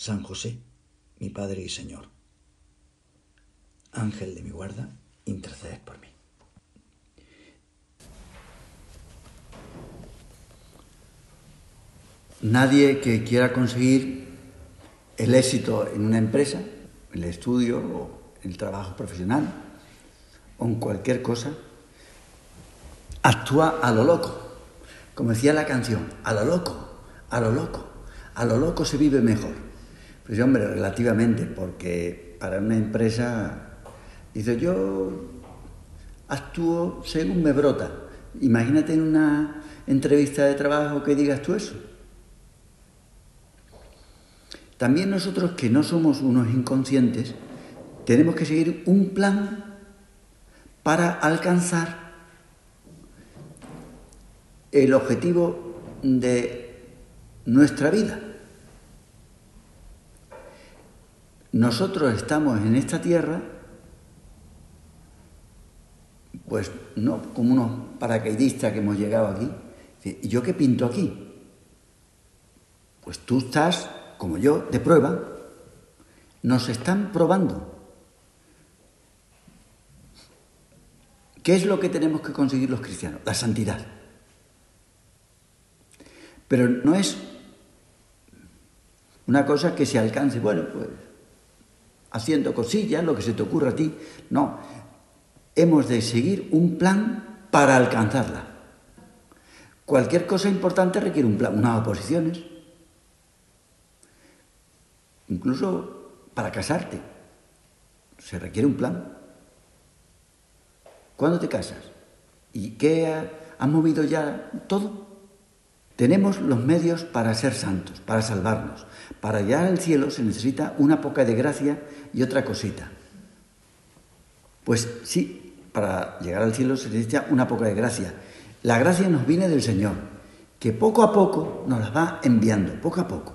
San José, mi Padre y Señor, Ángel de mi guarda, interceded por mí. Nadie que quiera conseguir el éxito en una empresa, el estudio o el trabajo profesional o en cualquier cosa, actúa a lo loco. Como decía la canción, a lo loco, a lo loco, a lo loco se vive mejor. Pues hombre, relativamente, porque para una empresa, dice yo actúo según me brota. Imagínate en una entrevista de trabajo que digas tú eso. También nosotros que no somos unos inconscientes, tenemos que seguir un plan para alcanzar el objetivo de nuestra vida. Nosotros estamos en esta tierra, pues no como unos paracaidistas que hemos llegado aquí. ¿Y yo qué pinto aquí? Pues tú estás como yo, de prueba, nos están probando. ¿Qué es lo que tenemos que conseguir los cristianos? La santidad. Pero no es una cosa que se alcance, bueno, pues haciendo cosillas, lo que se te ocurra a ti. No, hemos de seguir un plan para alcanzarla. Cualquier cosa importante requiere un plan, unas oposiciones, Incluso para casarte se requiere un plan. ¿Cuándo te casas? ¿Y qué ha, movido ya todo? Tenemos los medios para ser santos, para salvarnos. Para llegar al cielo se necesita una poca de gracia y otra cosita. Pues sí, para llegar al cielo se necesita una poca de gracia. La gracia nos viene del Señor, que poco a poco nos la va enviando, poco a poco.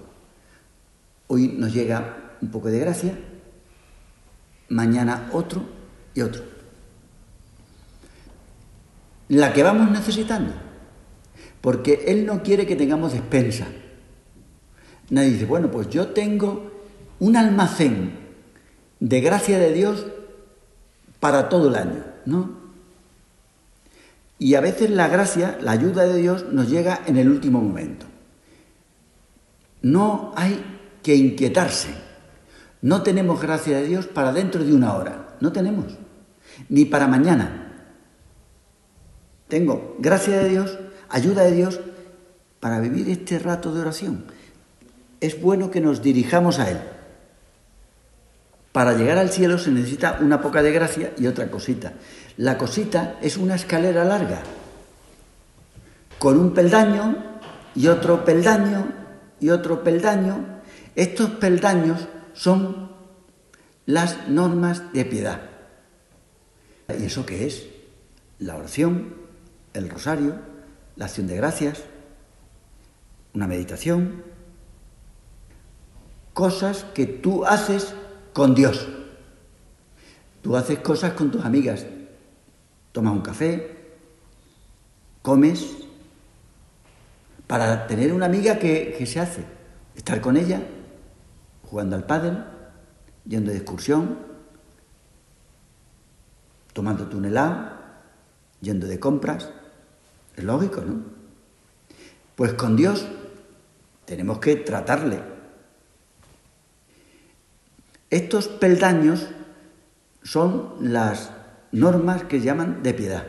Hoy nos llega un poco de gracia, mañana otro y otro. La que vamos necesitando, porque Él no quiere que tengamos despensa. Nadie dice, bueno, pues yo tengo un almacén de gracia de Dios para todo el año, ¿no? Y a veces la gracia, la ayuda de Dios nos llega en el último momento. No hay que inquietarse. No tenemos gracia de Dios para dentro de una hora, no tenemos, ni para mañana. Tengo gracia de Dios, ayuda de Dios para vivir este rato de oración. Es bueno que nos dirijamos a Él. Para llegar al cielo se necesita una poca de gracia y otra cosita. La cosita es una escalera larga, con un peldaño y otro peldaño y otro peldaño estos peldaños son las normas de piedad. ¿Y eso qué es? La oración, el rosario, la acción de gracias, una meditación, cosas que tú haces con Dios. Tú haces cosas con tus amigas, tomas un café, comes, para tener una amiga que, se hace, estar con ella, jugando al pádel, yendo de excursión, tomando un helado, yendo de compras. Es lógico, ¿no? Pues con Dios tenemos que tratarle. Estos peldaños son las normas que llaman de piedad.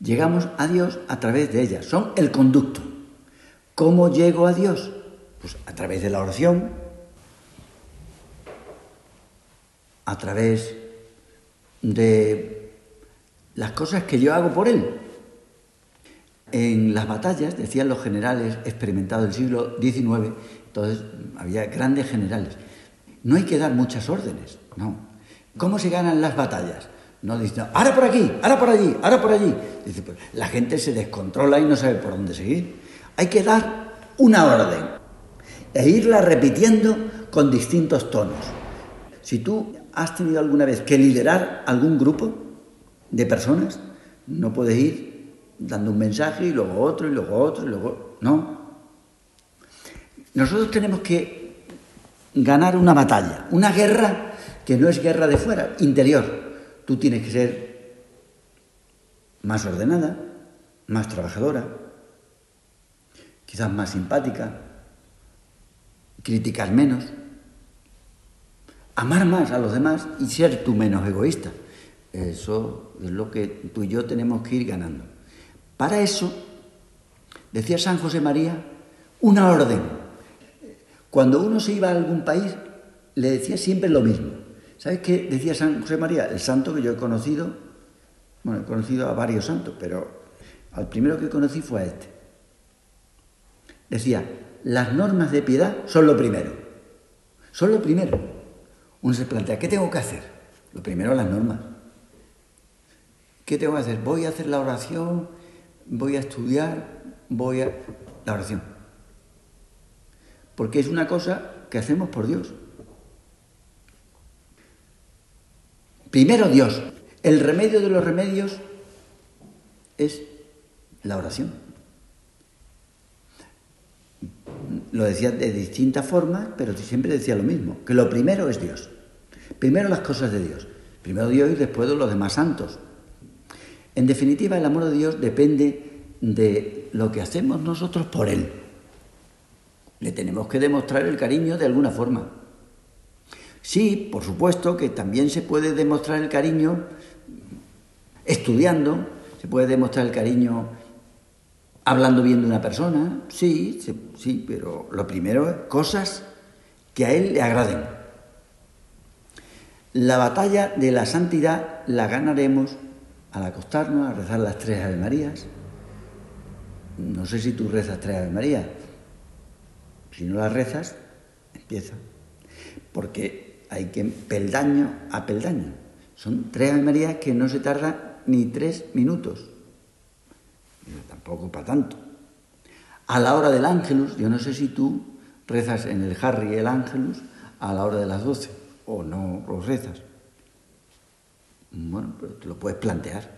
Llegamos a Dios a través de ellas, son el conducto. ¿Cómo llego a Dios? Pues a través de la oración, a través de las cosas que yo hago por Él. En las batallas, decían los generales experimentados del siglo XIX, entonces había grandes generales, no hay que dar muchas órdenes, no. ¿Cómo se ganan las batallas? No dicen, ahora por aquí, ahora por allí, ahora por allí. Dice, pues, la gente se descontrola y no sabe por dónde seguir. Hay que dar una orden e irla repitiendo con distintos tonos. Si tú has tenido alguna vez que liderar algún grupo de personas, no puedes ir dando un mensaje y luego otro y luego otro y luego... No. Nosotros tenemos que ganar una batalla, una guerra que no es guerra de fuera, interior. Tú tienes que ser más ordenada, más trabajadora, quizás más simpática, criticar menos, amar más a los demás y ser tú menos egoísta. Eso es lo que tú y yo tenemos que ir ganando. Para eso, decía San José María, una orden. Cuando uno se iba a algún país, le decía siempre lo mismo. ¿Sabes qué decía San José María? El santo que yo he conocido, bueno, he conocido a varios santos, pero al primero que conocí fue a este. Decía, las normas de piedad son lo primero. Son lo primero. Uno se plantea, ¿qué tengo que hacer? Lo primero las normas. ¿Qué tengo que hacer? Voy a hacer la oración, voy a estudiar, voy a... La oración. Porque es una cosa que hacemos por Dios. Primero Dios. El remedio de los remedios es la oración. Lo decía de distintas formas, pero siempre decía lo mismo, que lo primero es Dios. Primero las cosas de Dios. Primero Dios y después los demás santos. En definitiva, el amor de Dios depende de lo que hacemos nosotros por Él. Le tenemos que demostrar el cariño de alguna forma. Sí, por supuesto que también se puede demostrar el cariño estudiando, se puede demostrar el cariño hablando bien de una persona, sí, sí, pero lo primero es cosas que a Él le agraden. La batalla de la santidad la ganaremos al acostarnos, a rezar las tres Ave Marías. No sé si tú rezas tres Ave Marías. Si no las rezas, empieza. Porque hay que peldaño a peldaño. Son tres Ave Marías que no se tardan ni tres minutos. tampoco para tanto. A la hora del ángelus, yo no sé si tú rezas en el Harry el ángelus a la hora de las doce o no los rezas. Bueno, pero te lo puedes plantear.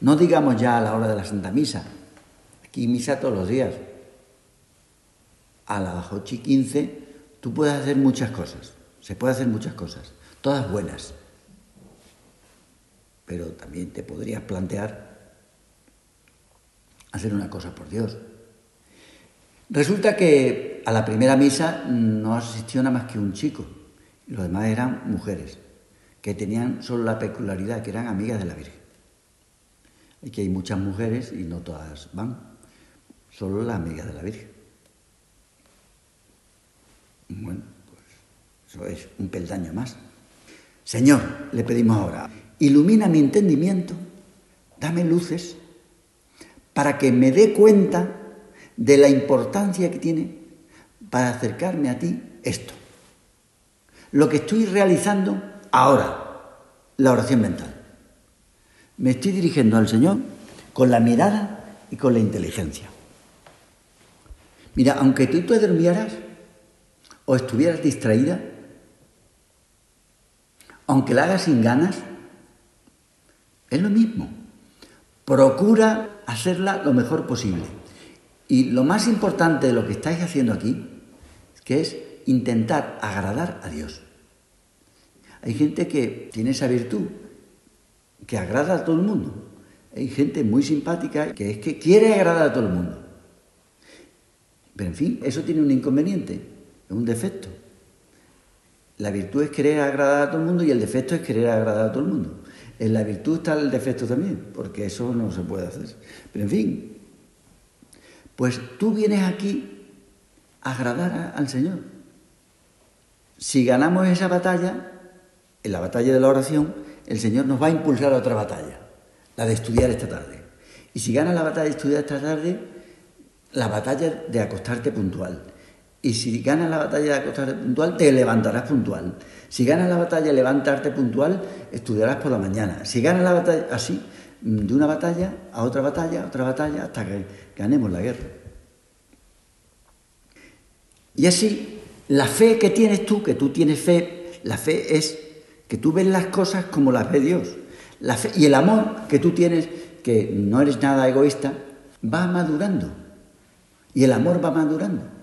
No digamos ya a la hora de la Santa Misa. Aquí misa todos los días. A las ocho y quince tú puedes hacer muchas cosas. Se puede hacer muchas cosas. Todas buenas. Pero también te podrías plantear hacer una cosa por Dios. Resulta que a la primera misa no asistió nada más que un chico. Los demás eran mujeres que tenían solo la peculiaridad, que eran amigas de la Virgen. Y que hay muchas mujeres y no todas van, solo las amigas de la Virgen. Bueno, pues eso es un peldaño más. Señor, le pedimos ahora, ilumina mi entendimiento, dame luces para que me dé cuenta de la importancia que tiene para acercarme a ti esto. Lo que estoy realizando Ahora, la oración mental. Me estoy dirigiendo al Señor con la mirada y con la inteligencia. Mira, aunque tú te durmieras o estuvieras distraída, aunque la hagas sin ganas, es lo mismo. Procura hacerla lo mejor posible. Y lo más importante de lo que estáis haciendo aquí, que es intentar agradar a Dios. Hay gente que tiene esa virtud, que agrada a todo el mundo. Hay gente muy simpática que es que quiere agradar a todo el mundo. Pero en fin, eso tiene un inconveniente, es un defecto. La virtud es querer agradar a todo el mundo y el defecto es querer agradar a todo el mundo. En la virtud está el defecto también, porque eso no se puede hacer. Pero en fin, pues tú vienes aquí a agradar al Señor. Si ganamos esa batalla, en la batalla de la oración, el Señor nos va a impulsar a otra batalla, la de estudiar esta tarde. Y si ganas la batalla de estudiar esta tarde, la batalla de acostarte puntual. Y si ganas la batalla de acostarte puntual, te levantarás puntual. Si ganas la batalla de levantarte puntual, estudiarás por la mañana. Si ganas la batalla así, de una batalla a otra batalla, a otra batalla, hasta que ganemos la guerra. Y así, la fe que tienes tú, que tú tienes fe, la fe es que tú ves las cosas como las ve Dios. Y el amor que tú tienes, que no eres nada egoísta, va madurando. Y el amor va madurando.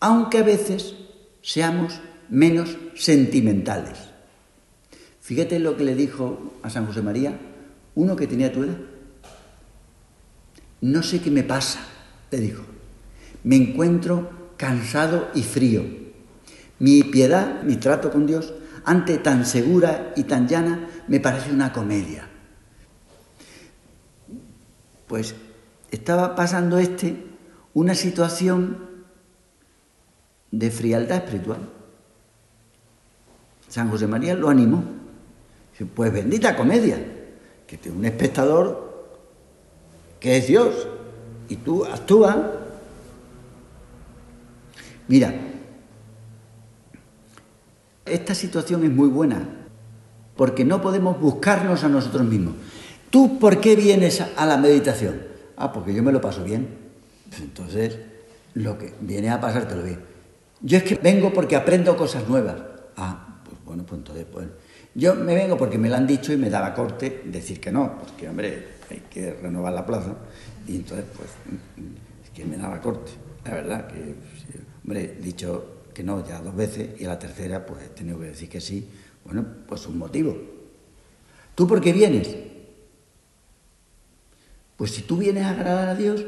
Aunque a veces seamos menos sentimentales. Fíjate lo que le dijo a San José María uno que tenía tu edad. No sé qué me pasa, le dijo. Me encuentro cansado y frío. Mi piedad, mi trato con Dios, ante tan segura y tan llana, me parece una comedia. Pues estaba pasando este una situación de frialdad espiritual. San José María lo animó. Pues bendita comedia, que tiene un espectador que es Dios y tú actúas. Mira, esta situación es muy buena porque no podemos buscarnos a nosotros mismos. ¿Tú por qué vienes a la meditación? Ah, porque yo me lo paso bien. Entonces, lo que viene a pasártelo bien. Yo es que vengo porque aprendo cosas nuevas. Ah, pues bueno, pues entonces, pues, yo me vengo porque me lo han dicho y me da la corte decir que no, porque, hombre, hay que renovar la plaza. Y entonces, pues, es que me da la corte. La verdad que, hombre, he dicho que no ya dos veces y a la tercera, pues, he tenido que decir que sí. Bueno, pues un motivo. ¿Tú por qué vienes? Pues si tú vienes a agradar a Dios,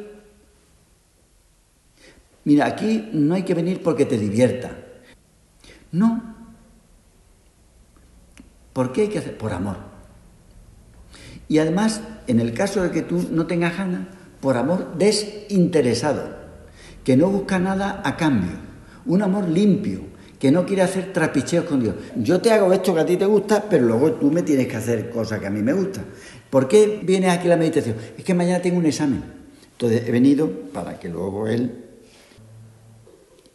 mira, aquí no hay que venir porque te divierta. No, ¿Por qué hay que hacer? Por amor. Y además, en el caso de que tú no tengas ganas, por amor desinteresado, que no busca nada a cambio, un amor limpio, que no quiere hacer trapicheos con Dios. Yo te hago esto que a ti te gusta, pero luego tú me tienes que hacer cosas que a mí me gustan. ¿Por qué vienes aquí a la meditación? Es que mañana tengo un examen. Entonces he venido para que luego él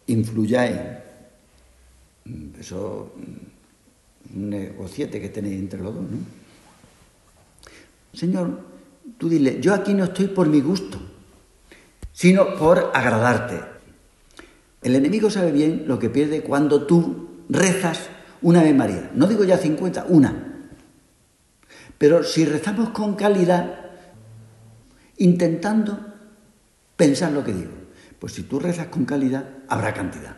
influya en eso un negociete que tenéis entre los dos, ¿no? Señor, tú dile, yo aquí no estoy por mi gusto, sino por agradarte. El enemigo sabe bien lo que pierde cuando tú rezas una Ave María. No digo ya 50, una. Pero si rezamos con calidad, intentando pensar lo que digo, pues si tú rezas con calidad, habrá cantidad.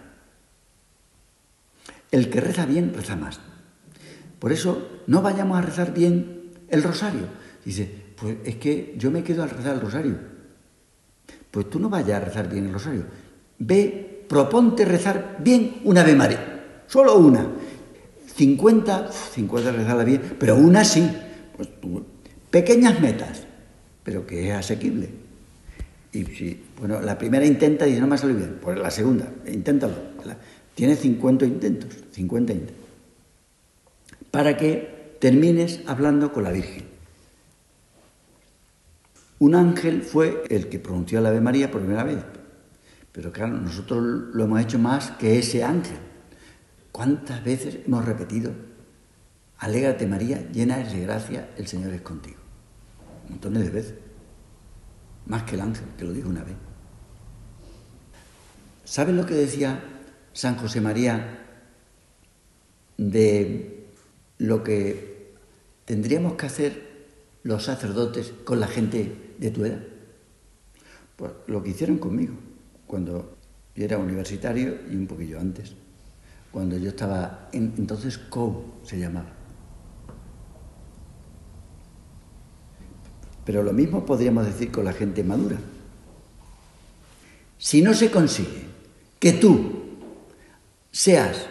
El que reza bien, reza más. Por eso no vayamos a rezar bien el rosario. Dice, pues es que yo me quedo al rezar el rosario. Pues tú no vayas a rezar bien el rosario. Ve, proponte rezar bien una Ave María. Solo una. 50, 50 rezarla bien, pero una sí. Pues pequeñas metas, pero que es asequible. Y si, bueno, la primera intenta y dice, no me ha salido bien. Pues la segunda, inténtalo. Tiene 50 intentos, 50 intentos para que termines hablando con la Virgen. Un ángel fue el que pronunció la Ave María por primera vez, pero claro, nosotros lo hemos hecho más que ese ángel. ¿Cuántas veces hemos repetido, alégrate María, llena de gracia, el Señor es contigo? Montones de veces, más que el ángel, que lo dijo una vez. ¿Sabes lo que decía San José María de lo que tendríamos que hacer los sacerdotes con la gente de tu edad. Pues lo que hicieron conmigo, cuando yo era universitario y un poquillo antes, cuando yo estaba, en, entonces CO se llamaba. Pero lo mismo podríamos decir con la gente madura. Si no se consigue que tú seas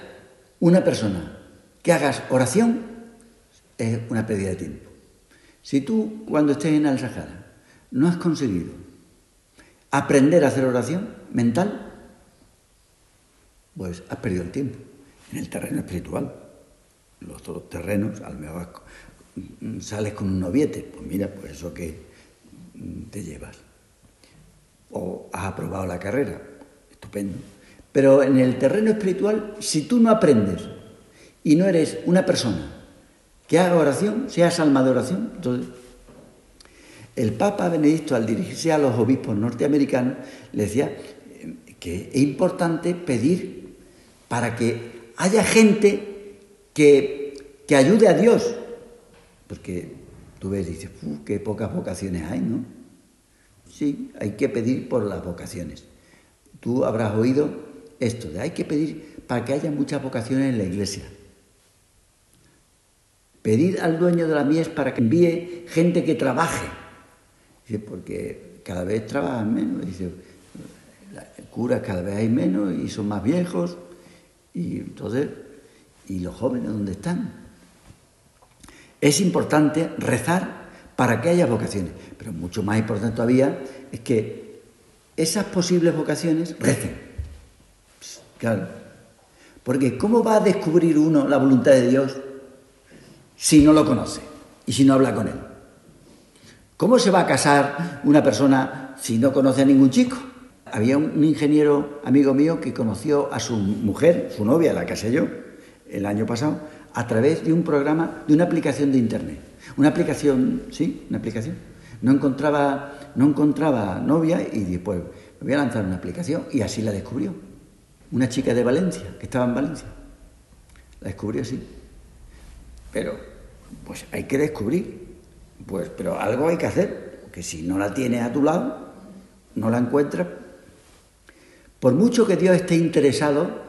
una persona que hagas oración es una pérdida de tiempo. Si tú, cuando estés en el Sahara, no has conseguido aprender a hacer oración mental, pues has perdido el tiempo en el terreno espiritual. Los otros terrenos, al mm, sales con un noviete, pues mira, pues eso que te llevas. O has aprobado la carrera, estupendo. Pero en el terreno espiritual, si tú no aprendes y no eres una persona que haga oración, seas alma de oración, entonces el Papa Benedicto, al dirigirse a los obispos norteamericanos, le decía que es importante pedir para que haya gente que, que ayude a Dios. Porque tú ves y dices, qué pocas vocaciones hay, ¿no? Sí, hay que pedir por las vocaciones. Tú habrás oído esto de hay que pedir para que haya muchas vocaciones en la iglesia. Pedir al dueño de la mies para que envíe gente que trabaje Dice, porque cada vez trabajan menos. Dice, curas cada vez hay menos y son más viejos. Y entonces, ¿y los jóvenes dónde están? Es importante rezar para que haya vocaciones, pero mucho más importante todavía es que esas posibles vocaciones recen. Claro. Porque ¿cómo va a descubrir uno la voluntad de Dios si no lo conoce y si no habla con él? ¿Cómo se va a casar una persona si no conoce a ningún chico? Había un ingeniero amigo mío que conoció a su mujer, su novia, la casé yo, el año pasado, a través de un programa, de una aplicación de internet. Una aplicación, sí, una aplicación. No encontraba, no encontraba novia y después me voy a lanzar una aplicación y así la descubrió. Una chica de Valencia, que estaba en Valencia. La descubrió así. Pero, pues hay que descubrir. Pues, pero algo hay que hacer, porque si no la tienes a tu lado, no la encuentras. Por mucho que Dios esté interesado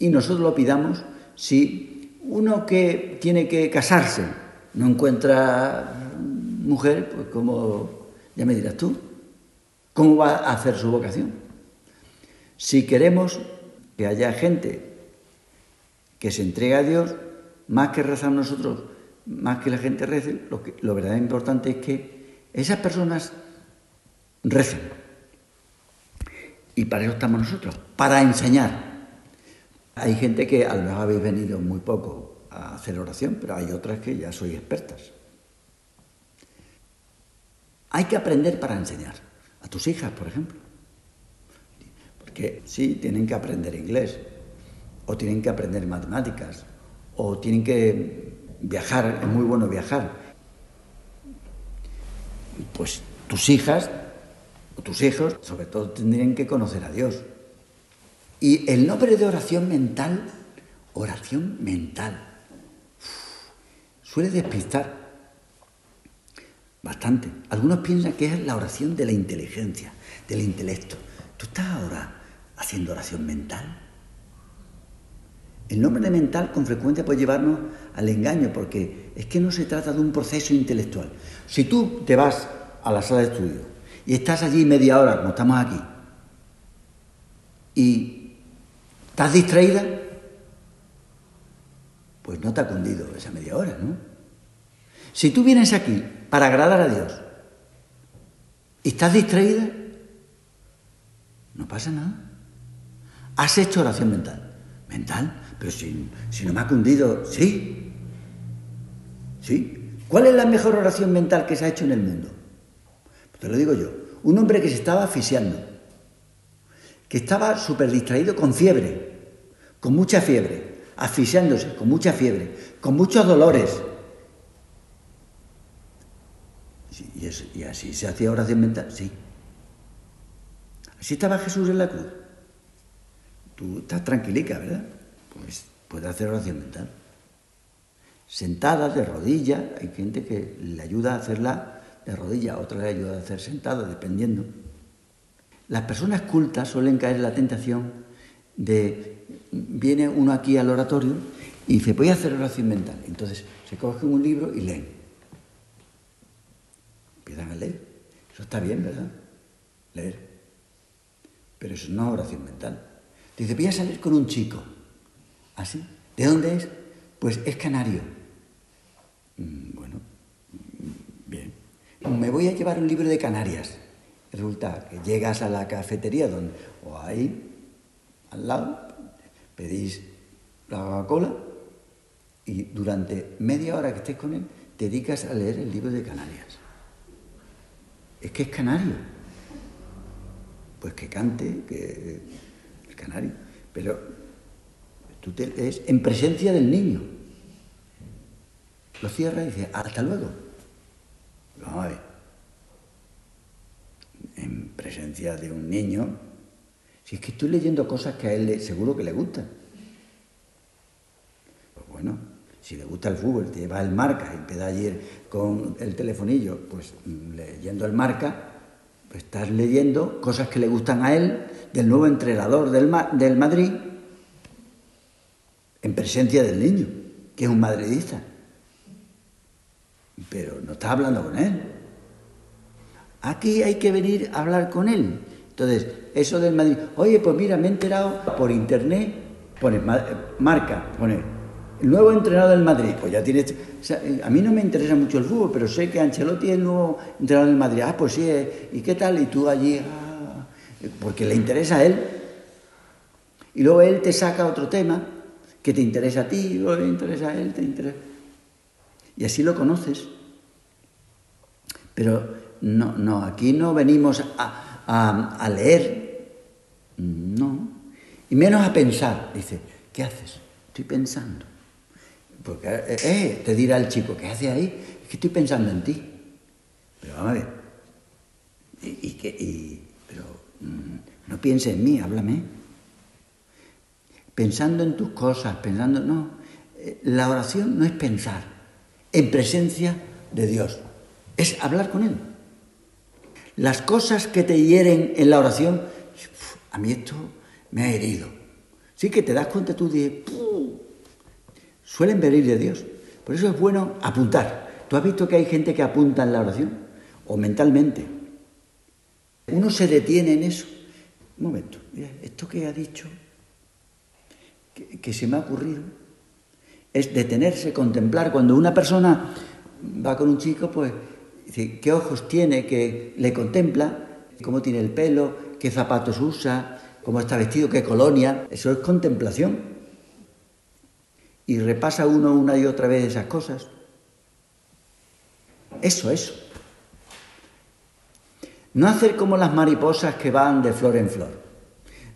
y nosotros lo pidamos, si uno que tiene que casarse no encuentra mujer, pues como, ya me dirás tú, ¿cómo va a hacer su vocación? Si queremos que haya gente que se entregue a Dios, más que rezar nosotros, más que la gente rece, lo, que, lo verdaderamente importante es que esas personas recen. Y para eso estamos nosotros, para enseñar. Hay gente que a lo mejor habéis venido muy poco a hacer oración, pero hay otras que ya sois expertas. Hay que aprender para enseñar. A tus hijas, por ejemplo. Porque sí, tienen que aprender inglés, o tienen que aprender matemáticas, o tienen que viajar, es muy bueno viajar. Pues tus hijas o tus hijos, sobre todo, tendrían que conocer a Dios. Y el nombre de oración mental, oración mental, suele despistar bastante. Algunos piensan que es la oración de la inteligencia, del intelecto. ¿Tú estás ahora haciendo oración mental? El nombre de mental con frecuencia puede llevarnos al engaño, porque es que no se trata de un proceso intelectual. Si tú te vas a la sala de estudio y estás allí media hora, como estamos aquí, y estás distraída, pues no te ha cundido esa media hora, ¿no? Si tú vienes aquí para agradar a Dios y estás distraída, no pasa nada. Has hecho oración mental. Mental, pero si, no me ha cundido, sí. ¿Sí? ¿Cuál es la mejor oración mental que se ha hecho en el mundo? Pues te lo digo yo. Un hombre que se estaba asfixiando, que estaba súper distraído con fiebre, con mucha fiebre, asfixiándose, con mucha fiebre, con muchos dolores. y, así se hacía oración mental, sí. Así estaba Jesús en la cruz. Tú estás tranquilica, ¿verdad? Pues puede hacer oración mental. Sentada, de rodilla, hay gente que le ayuda a hacerla de rodilla, otra le ayuda a hacer sentada, dependiendo. Las personas cultas suelen caer en la tentación de, viene uno aquí al oratorio y dice, voy a hacer oración mental. Entonces se cogen un libro y leen. Empiezan a leer. Eso está bien, ¿verdad? Leer. Pero eso no es oración mental. Dice, voy a salir con un chico. ¿Así? ¿De dónde es? Pues es canario. Mm, bueno, mm, bien. Me voy a llevar un libro de Canarias. Resulta que llegas a la cafetería donde, o ahí, al lado, pedís la Coca-Cola y durante media hora que estés con él, te dedicas a leer el libro de Canarias. Es que es canario. Pues que cante, que el canario. Pero tú te lees en presencia del niño. Lo cierra y dice, hasta luego. Vamos a ver. En presencia de un niño, si es que estoy leyendo cosas que a él seguro que le gustan. Pues bueno, si le gusta el fútbol, te lleva el marca y empieza ayer con el telefonillo, pues mm, leyendo el marca, pues estás leyendo cosas que le gustan a él, del nuevo entrenador del, del Madrid, en presencia del niño, que es un madridista. Pero no estás hablando con él. Aquí hay que venir a hablar con él. Entonces, eso del Madrid, oye, pues mira, me he enterado por internet, pone marca, pone el nuevo entrenador del Madrid, pues ya tiene... a mí no me interesa mucho el fútbol, pero sé que Ancelotti es el nuevo entrenador del Madrid. Ah, pues sí, eh, ¿y qué tal? Y tú allí... Ah, porque le interesa a él. Y luego él te saca otro tema que te interesa a ti, luego le interesa a él, te interesa... Y así lo conoces. Pero no, no, aquí no venimos a, a leer, no, y menos a pensar. Dice, ¿qué haces? Estoy pensando. Porque, eh, eh, te dirá el chico, ¿qué hace ahí? Es que estoy pensando en ti. Pero vamos a ver. Y, que, pero mm, no pienses en mí, háblame. Pensando en tus cosas, pensando. No. Eh, la oración no es pensar en presencia de Dios, es hablar con Él. Las cosas que te hieren en la oración, a mí esto me ha herido. Sí que te das cuenta tú de, suelen venir de Dios. Por eso es bueno apuntar. ¿Tú has visto que hay gente que apunta en la oración? O mentalmente. Uno se detiene en eso. Un momento, mira, esto que ha dicho, que, se me ha ocurrido, es detenerse, contemplar. Cuando una persona va con un chico, pues dice, ¿qué ojos tiene? Que le contempla, cómo tiene el pelo, qué zapatos usa, cómo está vestido, qué colonia. Eso es contemplación y repasa uno una y otra vez esas cosas. Eso, eso. No hacer como las mariposas que van de flor en flor,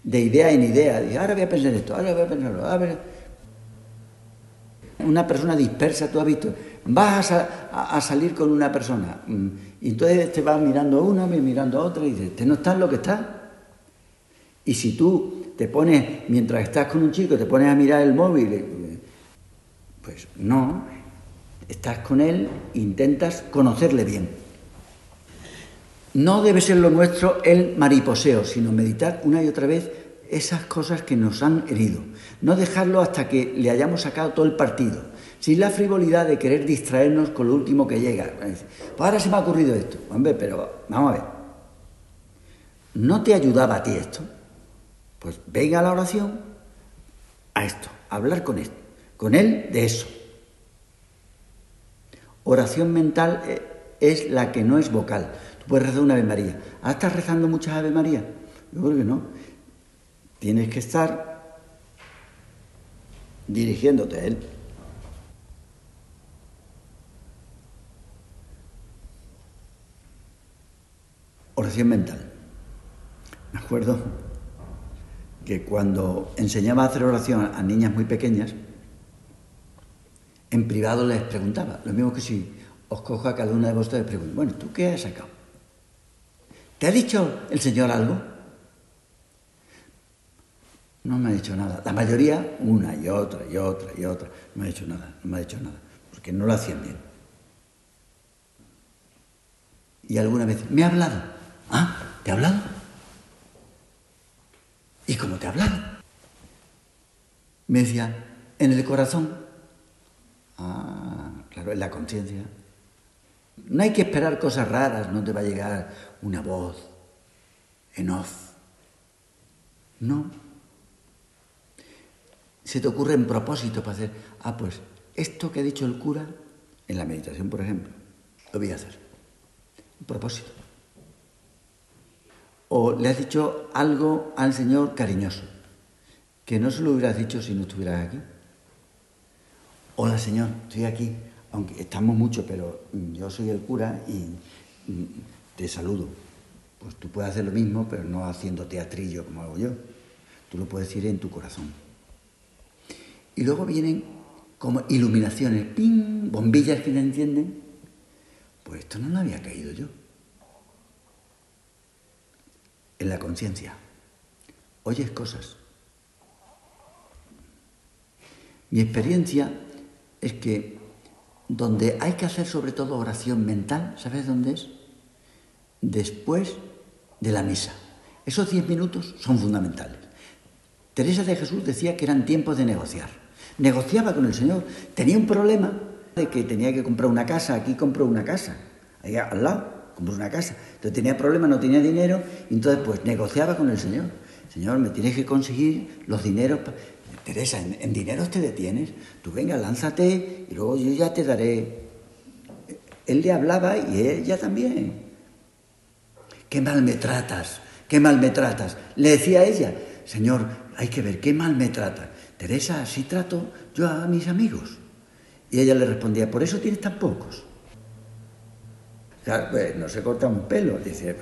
de idea en idea. Y ahora voy a pensar esto, ahora voy a pensarlo. Ahora Una persona dispersa, tú has visto, vas a, salir con una persona mm, y entonces te vas mirando a una, mirando a otra y dices, ¿te no está lo que está? Y si tú te pones, mientras estás con un chico, te pones a mirar el móvil pues no, estás con él, intentas conocerle bien. No debe ser lo nuestro el mariposeo, sino meditar una y otra vez esas cosas que nos han herido. No dejarlo hasta que le hayamos sacado todo el partido, sin la frivolidad de querer distraernos con lo último que llega. Pues ahora se me ha ocurrido esto. Hombre, pero vamos a ver. ¿No te ayudaba a ti esto? Pues venga a la oración a esto, a hablar con Él de eso. Oración mental eh, es la que no es vocal. Tú puedes rezar una Ave María. ¿Ah, estás rezando muchas Ave María? Yo creo que no. Tienes que estar dirigiéndote a Él. Oración mental. Me acuerdo que cuando enseñaba a hacer oración a niñas muy pequeñas, en privado les preguntaba, lo mismo que si os cojo a cada una de vosotros y pregunto, bueno, ¿tú qué has sacado? ¿Te ha dicho el Señor algo? No me ha dicho nada. La mayoría, una y otra y otra y otra, no me ha dicho nada, no me ha dicho nada, porque no lo hacían bien. Y alguna vez, me ha hablado. ¿Ah? ¿Te ha hablado? ¿Y cómo te ha hablado? Me decía, en el corazón. Ah, claro, en la conciencia. No hay que esperar cosas raras, no te va a llegar una voz en off. No. Se te ocurre en propósito para hacer, ah, pues esto que ha dicho el cura, en la meditación, por ejemplo, lo voy a hacer. Un propósito. O le has dicho algo al Señor cariñoso, que no se lo hubieras dicho si no estuvieras aquí. Hola Señor, estoy aquí aunque estamos mucho, pero yo soy el cura y te saludo. Pues tú puedes hacer lo mismo, pero no haciendo teatrillo como hago yo. Tú lo puedes decir en tu corazón. Y luego vienen como iluminaciones, ¡ping! bombillas que te entienden. Pues esto no lo había caído yo. En la conciencia. Oyes cosas. Mi experiencia es que donde hay que hacer sobre todo oración mental, ¿sabes dónde es? Después de la misa. Esos diez minutos son fundamentales. Teresa de Jesús decía que eran tiempos de negociar. Negociaba con el Señor. Tenía un problema de que tenía que comprar una casa. Aquí compró una casa. Allá al lado compró una casa. Entonces tenía problemas, no tenía dinero. Y entonces pues negociaba con el Señor. Señor, me tienes que conseguir los dineros. Teresa, en, en dineros te detienes. Tú venga, lánzate y luego yo ya te daré. Él le hablaba y ella también. Qué mal me tratas, qué mal me tratas. Le decía a ella, Señor, hay que ver qué mal me trata. Teresa, así trato yo a mis amigos. Y ella le respondía, por eso tienes tan pocos. Claro, pues no se corta un pelo. Dice,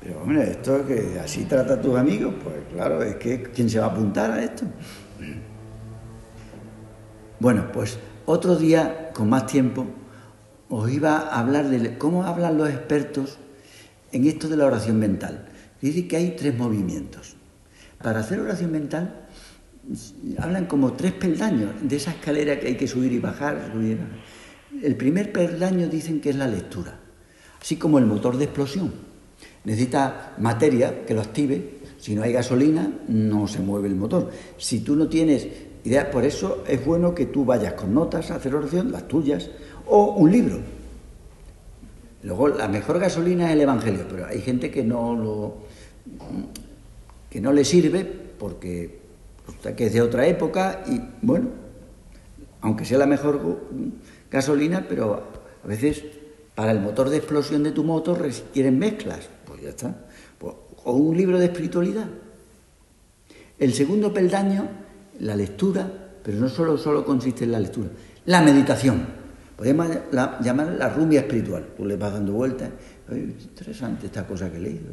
pero, hombre, esto que así trata a tus amigos, pues claro, es que ¿quién se va a apuntar a esto? Bueno, pues otro día, con más tiempo, os iba a hablar de cómo hablan los expertos en esto de la oración mental. Dice que hay tres movimientos. Para hacer oración mental hablan como tres peldaños de esa escalera que hay que subir y bajar. El primer peldaño dicen que es la lectura, así como el motor de explosión. Necesita materia que lo active. Si no hay gasolina, no se mueve el motor. Si tú no tienes ideas, por eso es bueno que tú vayas con notas a hacer oración, las tuyas, o un libro. Luego, la mejor gasolina es el Evangelio, pero hay gente que no lo que no le sirve porque que es de otra época y bueno, aunque sea la mejor gasolina, pero a veces para el motor de explosión de tu motor requieren mezclas, pues ya está. Pues, o un libro de espiritualidad. El segundo peldaño, la lectura, pero no solo, solo consiste en la lectura, la meditación. Podemos llamarla la rumia espiritual. Tú le vas dando vueltas. interesante esta cosa que he leído.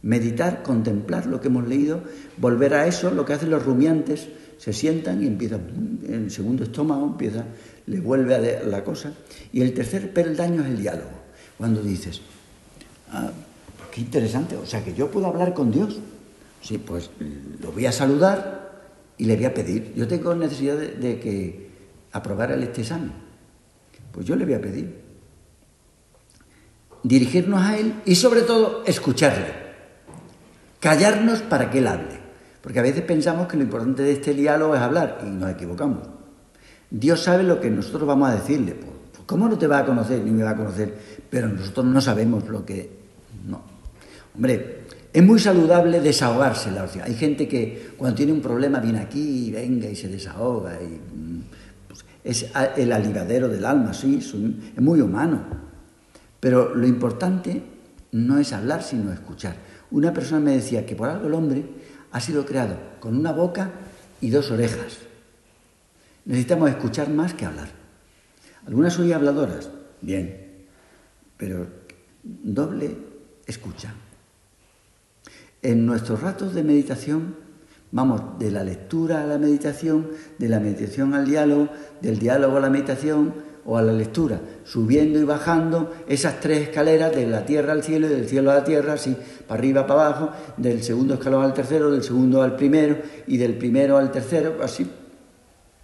Meditar, contemplar lo que hemos leído, volver a eso, lo que hacen los rumiantes, se sientan y empiezan, en el segundo estómago empieza, le vuelve a la cosa. Y el tercer peldaño es el diálogo. Cuando dices, ah, qué interesante, o sea que yo puedo hablar con Dios. Sí, pues lo voy a saludar y le voy a pedir. Yo tengo necesidad de, de que aprobara este examen. Pues yo le voy a pedir dirigirnos a Él y sobre todo escucharle, callarnos para que Él hable. Porque a veces pensamos que lo importante de este diálogo es hablar y nos equivocamos. Dios sabe lo que nosotros vamos a decirle. Pues, pues, ¿Cómo no te va a conocer ni me va a conocer? Pero nosotros no sabemos lo que... No. Hombre, es muy saludable desahogarse la oración. Hay gente que cuando tiene un problema viene aquí y venga y se desahoga y es el alivadero del alma, sí, es muy humano. Pero lo importante no es hablar, sino escuchar. Una persona me decía que por algo el hombre ha sido creado con una boca y dos orejas. Necesitamos escuchar más que hablar. Algunas soy habladoras, bien, pero doble escucha. En nuestros ratos de meditación Vamos de la lectura a la meditación, de la meditación al diálogo, del diálogo a la meditación o a la lectura, subiendo y bajando esas tres escaleras de la tierra al cielo y del cielo a la tierra, así, para arriba, para abajo, del segundo escalón al tercero, del segundo al primero y del primero al tercero, así.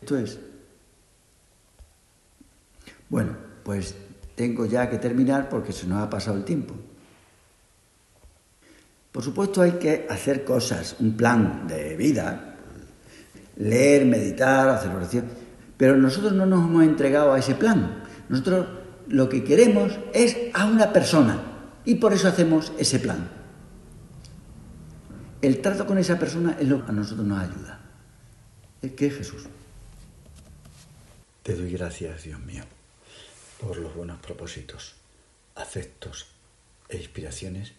Esto es. Bueno, pues tengo ya que terminar porque se nos ha pasado el tiempo. Por supuesto hay que hacer cosas, un plan de vida, leer, meditar, hacer oración, pero nosotros no nos hemos entregado a ese plan. Nosotros lo que queremos es a una persona y por eso hacemos ese plan. El trato con esa persona es lo que a nosotros nos ayuda. Es que es Jesús. Te doy gracias, Dios mío, por los buenos propósitos, afectos e inspiraciones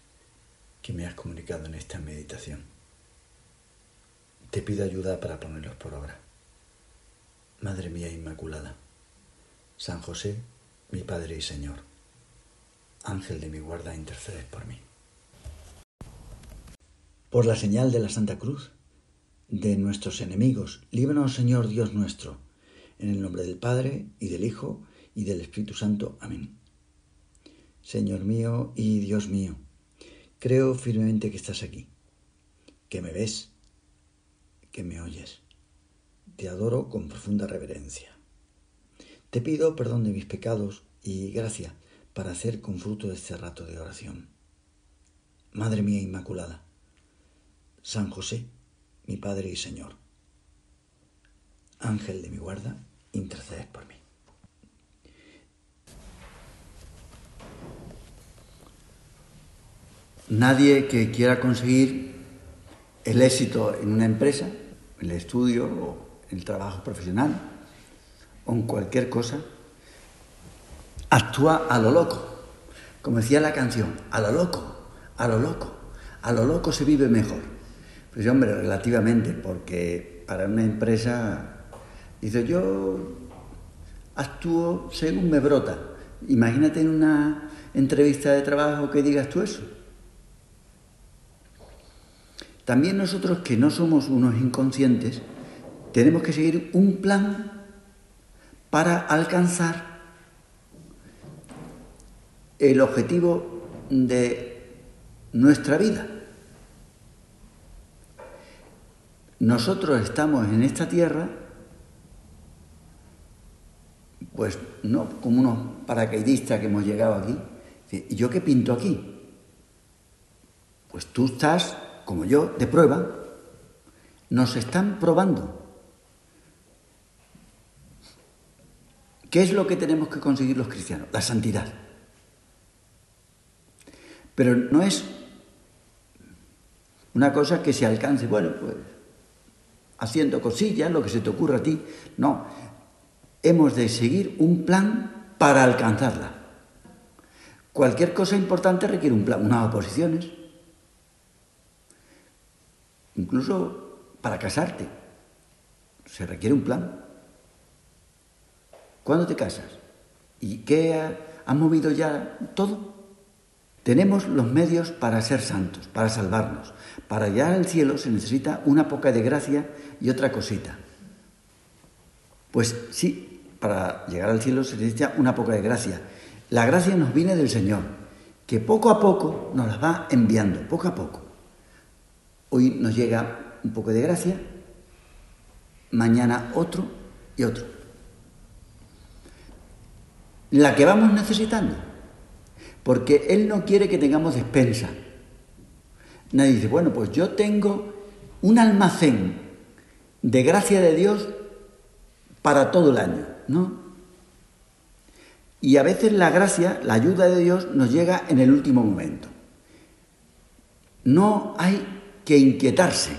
que me has comunicado en esta meditación. Te pido ayuda para ponerlos por obra. Madre mía Inmaculada, San José, mi Padre y Señor, Ángel de mi guarda, intercedes por mí. Por la señal de la Santa Cruz, de nuestros enemigos, líbranos Señor Dios nuestro, en el nombre del Padre y del Hijo y del Espíritu Santo. Amén. Señor mío y Dios mío, creo firmemente que estás aquí, que me ves, que me oyes. Te adoro con profunda reverencia. Te pido perdón de mis pecados y gracia para hacer con fruto de este rato de oración. Madre mía Inmaculada, San José, mi Padre y Señor, Ángel de mi guarda, intercedes por mí. Nadie que quiera conseguir el éxito en una empresa, en el estudio o en el trabajo profesional, o en cualquier cosa, actúa a lo loco. Como decía la canción, a lo loco, a lo loco, a lo loco se vive mejor. Pues hombre, relativamente, porque para una empresa, dice yo actúo según me brota. Imagínate en una entrevista de trabajo que digas tú eso. También nosotros que no somos unos inconscientes, tenemos que seguir un plan para alcanzar el objetivo de nuestra vida. Nosotros estamos en esta tierra, pues no como unos paracaidistas que hemos llegado aquí. ¿Y yo qué pinto aquí? Pues tú estás, como yo, de prueba. Nos están probando. ¿Qué es lo que tenemos que conseguir los cristianos? La santidad. Pero no es una cosa que se alcance, bueno, pues haciendo cosillas, lo que se te ocurra a ti. No, hemos de seguir un plan para alcanzarla. Cualquier cosa importante requiere un plan, unas oposiciones. Incluso para casarte se requiere un plan. ¿Cuándo te casas? ¿Y qué ha, movido ya todo? Tenemos los medios para ser santos, para salvarnos. Para llegar al cielo se necesita una poca de gracia y otra cosita. Pues sí, para llegar al cielo se necesita una poca de gracia. La gracia nos viene del Señor, que poco a poco nos la va enviando, poco a poco. Hoy nos llega un poco de gracia, mañana otro y otro la que vamos necesitando. Porque Él no quiere que tengamos despensa. Nadie dice, bueno, pues yo tengo un almacén de gracia de Dios para todo el año, ¿no? Y a veces la gracia, la ayuda de Dios nos llega en el último momento. No hay que inquietarse.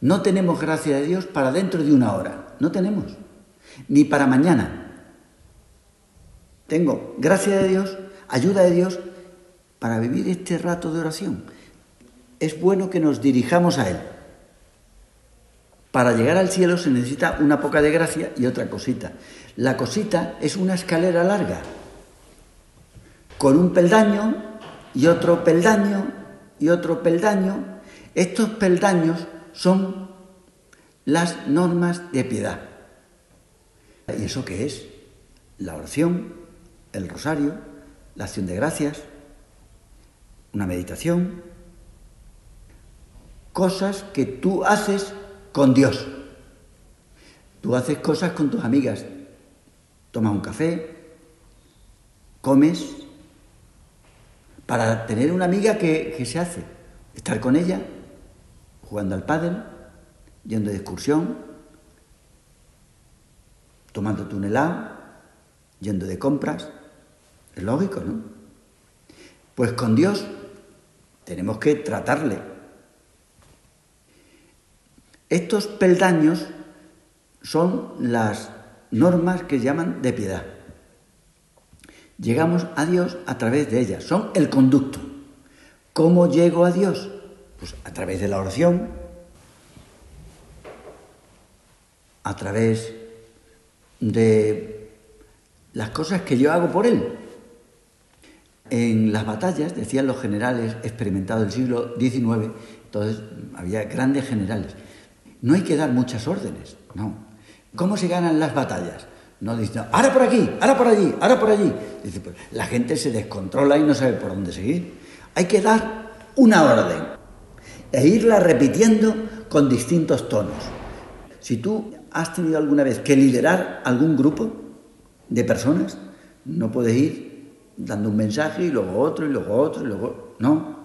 No tenemos gracia de Dios para dentro de una hora. No tenemos. Ni para mañana. Tengo gracia de Dios, ayuda de Dios para vivir este rato de oración. Es bueno que nos dirijamos a Él. Para llegar al cielo se necesita una poca de gracia y otra cosita. La cosita es una escalera larga, con un peldaño y otro peldaño y otro peldaño. Estos peldaños son las normas de piedad. ¿Y eso qué es? La oración, el rosario, la acción de gracias, una meditación, cosas que tú haces con Dios. Tú haces cosas con tus amigas, tomas un café, comes, para tener una amiga que, se hace, estar con ella, jugando al pádel, yendo de excursión, tomando un helado, yendo de compras, es lógico, ¿no? Pues con Dios tenemos que tratarle. Estos peldaños son las normas que llaman de piedad. Llegamos a Dios a través de ellas, son el conducto. ¿Cómo llego a Dios? Pues a través de la oración, a través de las cosas que yo hago por Él. En las batallas, decían los generales experimentados del siglo XIX, entonces había grandes generales, no hay que dar muchas órdenes, no. ¿Cómo se ganan las batallas? No dicen, ahora por aquí, ahora por allí, ahora por allí. Dice, pues la gente se descontrola y no sabe por dónde seguir. Hay que dar una orden e irla repitiendo con distintos tonos. Si tú has tenido alguna vez que liderar algún grupo de personas, no puedes ir dando un mensaje y luego otro y luego otro y luego... No.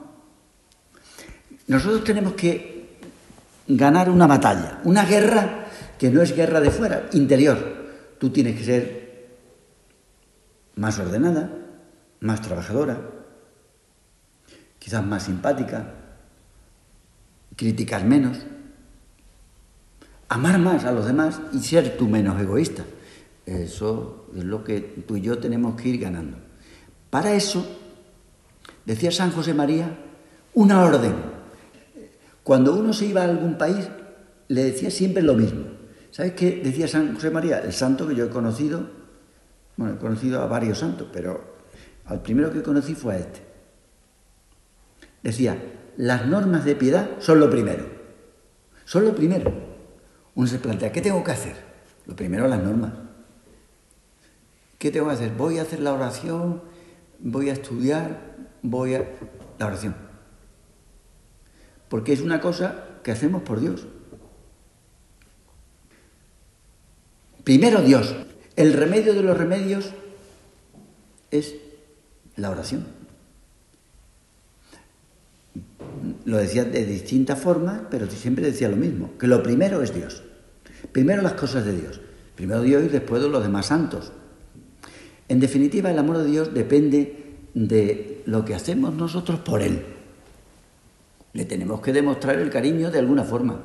Nosotros tenemos que ganar una batalla, una guerra que no es guerra de fuera, interior. Tú tienes que ser más ordenada, más trabajadora, quizás más simpática, criticar menos, amar más a los demás y ser tú menos egoísta. Eso es lo que tú y yo tenemos que ir ganando. Para eso, decía San José María, una orden. Cuando uno se iba a algún país, le decía siempre lo mismo. ¿Sabes qué decía San José María? El santo que yo he conocido, bueno, he conocido a varios santos, pero al primero que conocí fue a este. Decía, las normas de piedad son lo primero. Son lo primero. Uno se plantea, ¿qué tengo que hacer? Lo primero, las normas. ¿Qué tengo que hacer? Voy a hacer la oración, voy a estudiar, voy a... La oración. Porque es una cosa que hacemos por Dios. Primero Dios. El remedio de los remedios es la oración. Lo decía de distintas formas, pero siempre decía lo mismo, que lo primero es Dios. Primero las cosas de Dios. Primero Dios y después los demás santos. En definitiva, el amor de Dios depende de lo que hacemos nosotros por Él. Le tenemos que demostrar el cariño de alguna forma.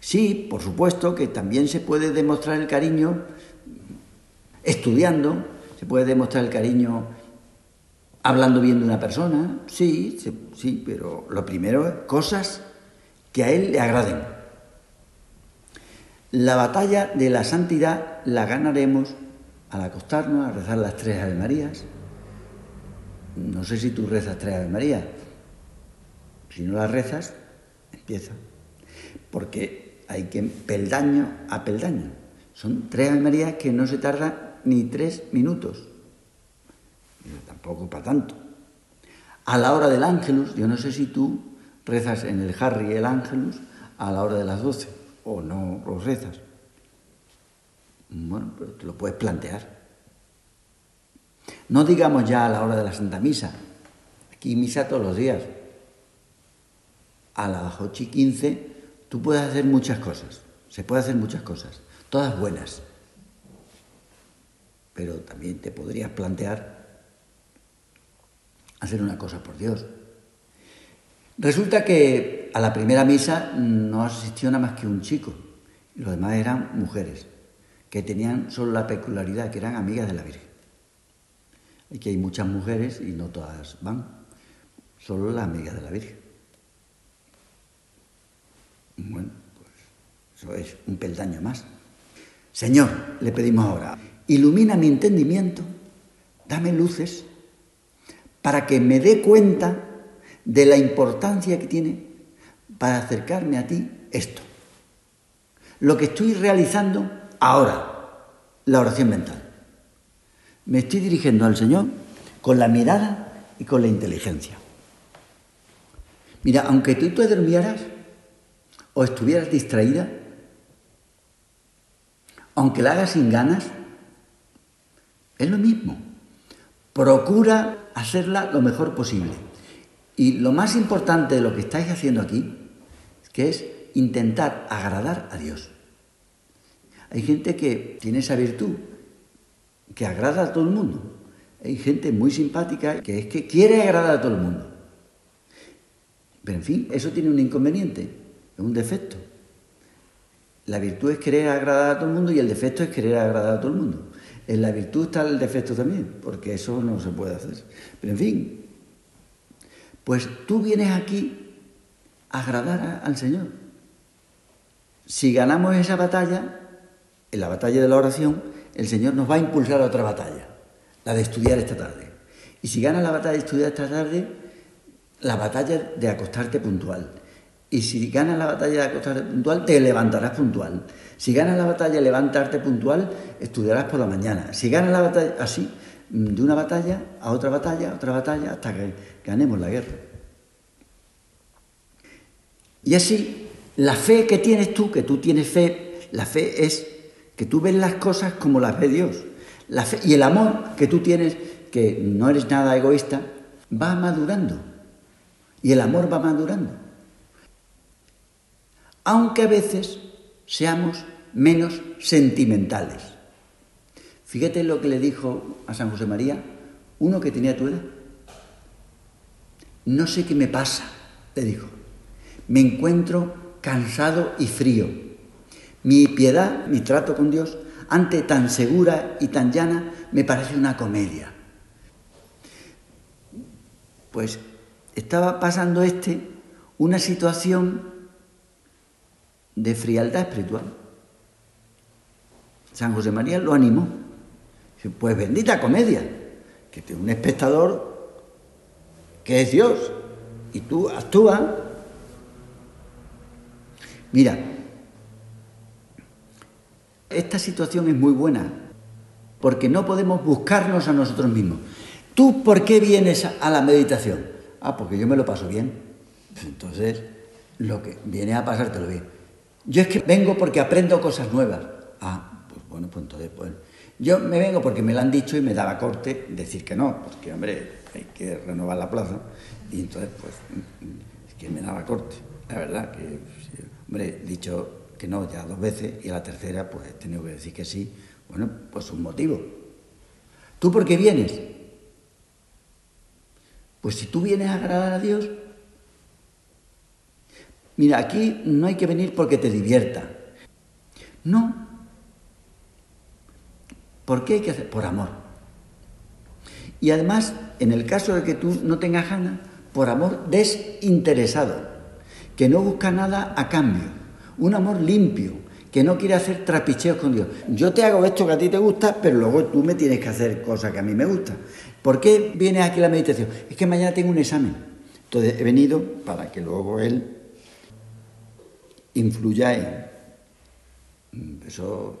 Sí, por supuesto que también se puede demostrar el cariño estudiando, se puede demostrar el cariño hablando bien de una persona, sí, sí, pero lo primero es cosas que a él le agraden. La batalla de la santidad la ganaremos al acostarnos, a rezar las tres Ave Marías. No sé si tú rezas tres Ave Marías. Si no las rezas, empieza. Porque hay que peldaño a peldaño. Son tres Ave Marías que no se tarda ni tres minutos tampoco para tanto. A la hora del ángelus, yo no sé si tú rezas en el Harry el ángelus a la hora de las doce o no lo rezas. Bueno, pero te lo puedes plantear. No digamos ya a la hora de la Santa Misa. Aquí misa todos los días. A las ocho y quince tú puedes hacer muchas cosas. Se puede hacer muchas cosas. Todas buenas. Pero también te podrías plantear hacer una cosa por Dios. Resulta que a la primera misa no asistió nada más que un chico, los demás eran mujeres, que tenían solo la peculiaridad, que eran amigas de la Virgen. Y que hay muchas mujeres y no todas van, solo las amigas de la Virgen. Bueno, pues eso es un peldaño más. Señor, le pedimos ahora, ilumina mi entendimiento, dame luces para que me dé cuenta de la importancia que tiene para acercarme a ti esto. Lo que estoy realizando ahora, la oración mental. Me estoy dirigiendo al Señor con la mirada y con la inteligencia. Mira, aunque tú te durmieras o estuvieras distraída, aunque la hagas sin ganas, es lo mismo. Procura hacerla lo mejor posible. Y lo más importante de lo que estáis haciendo aquí, que es intentar agradar a Dios. Hay gente que tiene esa virtud, que agrada a todo el mundo. Hay gente muy simpática que es que quiere agradar a todo el mundo. Pero en fin, eso tiene un inconveniente, es un defecto. La virtud es querer agradar a todo el mundo y el defecto es querer agradar a todo el mundo. En la virtud está el defecto también, porque eso no se puede hacer. Pero en fin, pues tú vienes aquí a agradar al Señor. Si ganamos esa batalla, en la batalla de la oración, el Señor nos va a impulsar a otra batalla, la de estudiar esta tarde. Y si ganas la batalla de estudiar esta tarde, la batalla de acostarte puntual. Y si ganas la batalla de acostarte puntual, te levantarás puntual. Si ganas la batalla de levantarte puntual, estudiarás por la mañana. Si ganas la batalla así, de una batalla a otra batalla, a otra batalla, hasta que ganemos la guerra. Y así, la fe que tienes tú, que tú tienes fe, la fe es que tú ves las cosas como las ve Dios. La fe, y el amor que tú tienes, que no eres nada egoísta, va madurando. Y el amor va madurando. Aunque a veces seamos menos sentimentales. Fíjate lo que le dijo a San José María uno que tenía tu edad. No sé qué me pasa, le dijo. Me encuentro cansado y frío. Mi piedad, mi trato con Dios, ante tan segura y tan llana, me parece una comedia. Pues estaba pasando este una situación de frialdad espiritual. San José María lo animó. Pues bendita comedia, que tiene un espectador que es Dios y tú actúas. Mira, esta situación es muy buena porque no podemos buscarnos a nosotros mismos. ¿Tú por qué vienes a la meditación? Ah, porque yo me lo paso bien. Entonces, lo que viene a pasártelo bien. Yo es que vengo porque aprendo cosas nuevas. Ah, pues bueno, pues entonces, pues, yo me vengo porque me lo han dicho y me daba corte decir que no, porque, hombre, hay que renovar la plaza. Y entonces, pues, es que me daba corte. La verdad que, hombre, he dicho que no ya dos veces y a la tercera, pues, he tenido que decir que sí. Bueno, pues un motivo. ¿Tú por qué vienes? Pues si tú vienes a agradar a Dios, mira, aquí no hay que venir porque te divierta. No, ¿Por qué hay que hacer? Por amor. Y además, en el caso de que tú no tengas ganas, por amor desinteresado, que no busca nada a cambio, un amor limpio, que no quiere hacer trapicheos con Dios. Yo te hago esto que a ti te gusta, pero luego tú me tienes que hacer cosas que a mí me gustan. ¿Por qué vienes aquí a la meditación? Es que mañana tengo un examen. Entonces he venido para que luego él influya en eso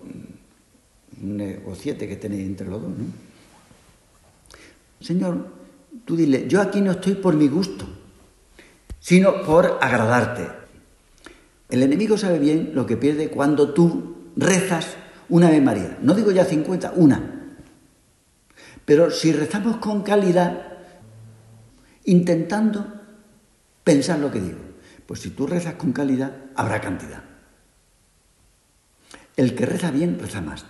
un negociete que tenéis entre los dos, ¿no? Señor, tú dile, yo aquí no estoy por mi gusto, sino por agradarte. El enemigo sabe bien lo que pierde cuando tú rezas una Ave María. No digo ya 50, una. Pero si rezamos con calidad, intentando pensar lo que digo, pues si tú rezas con calidad, habrá cantidad. El que reza bien, reza más.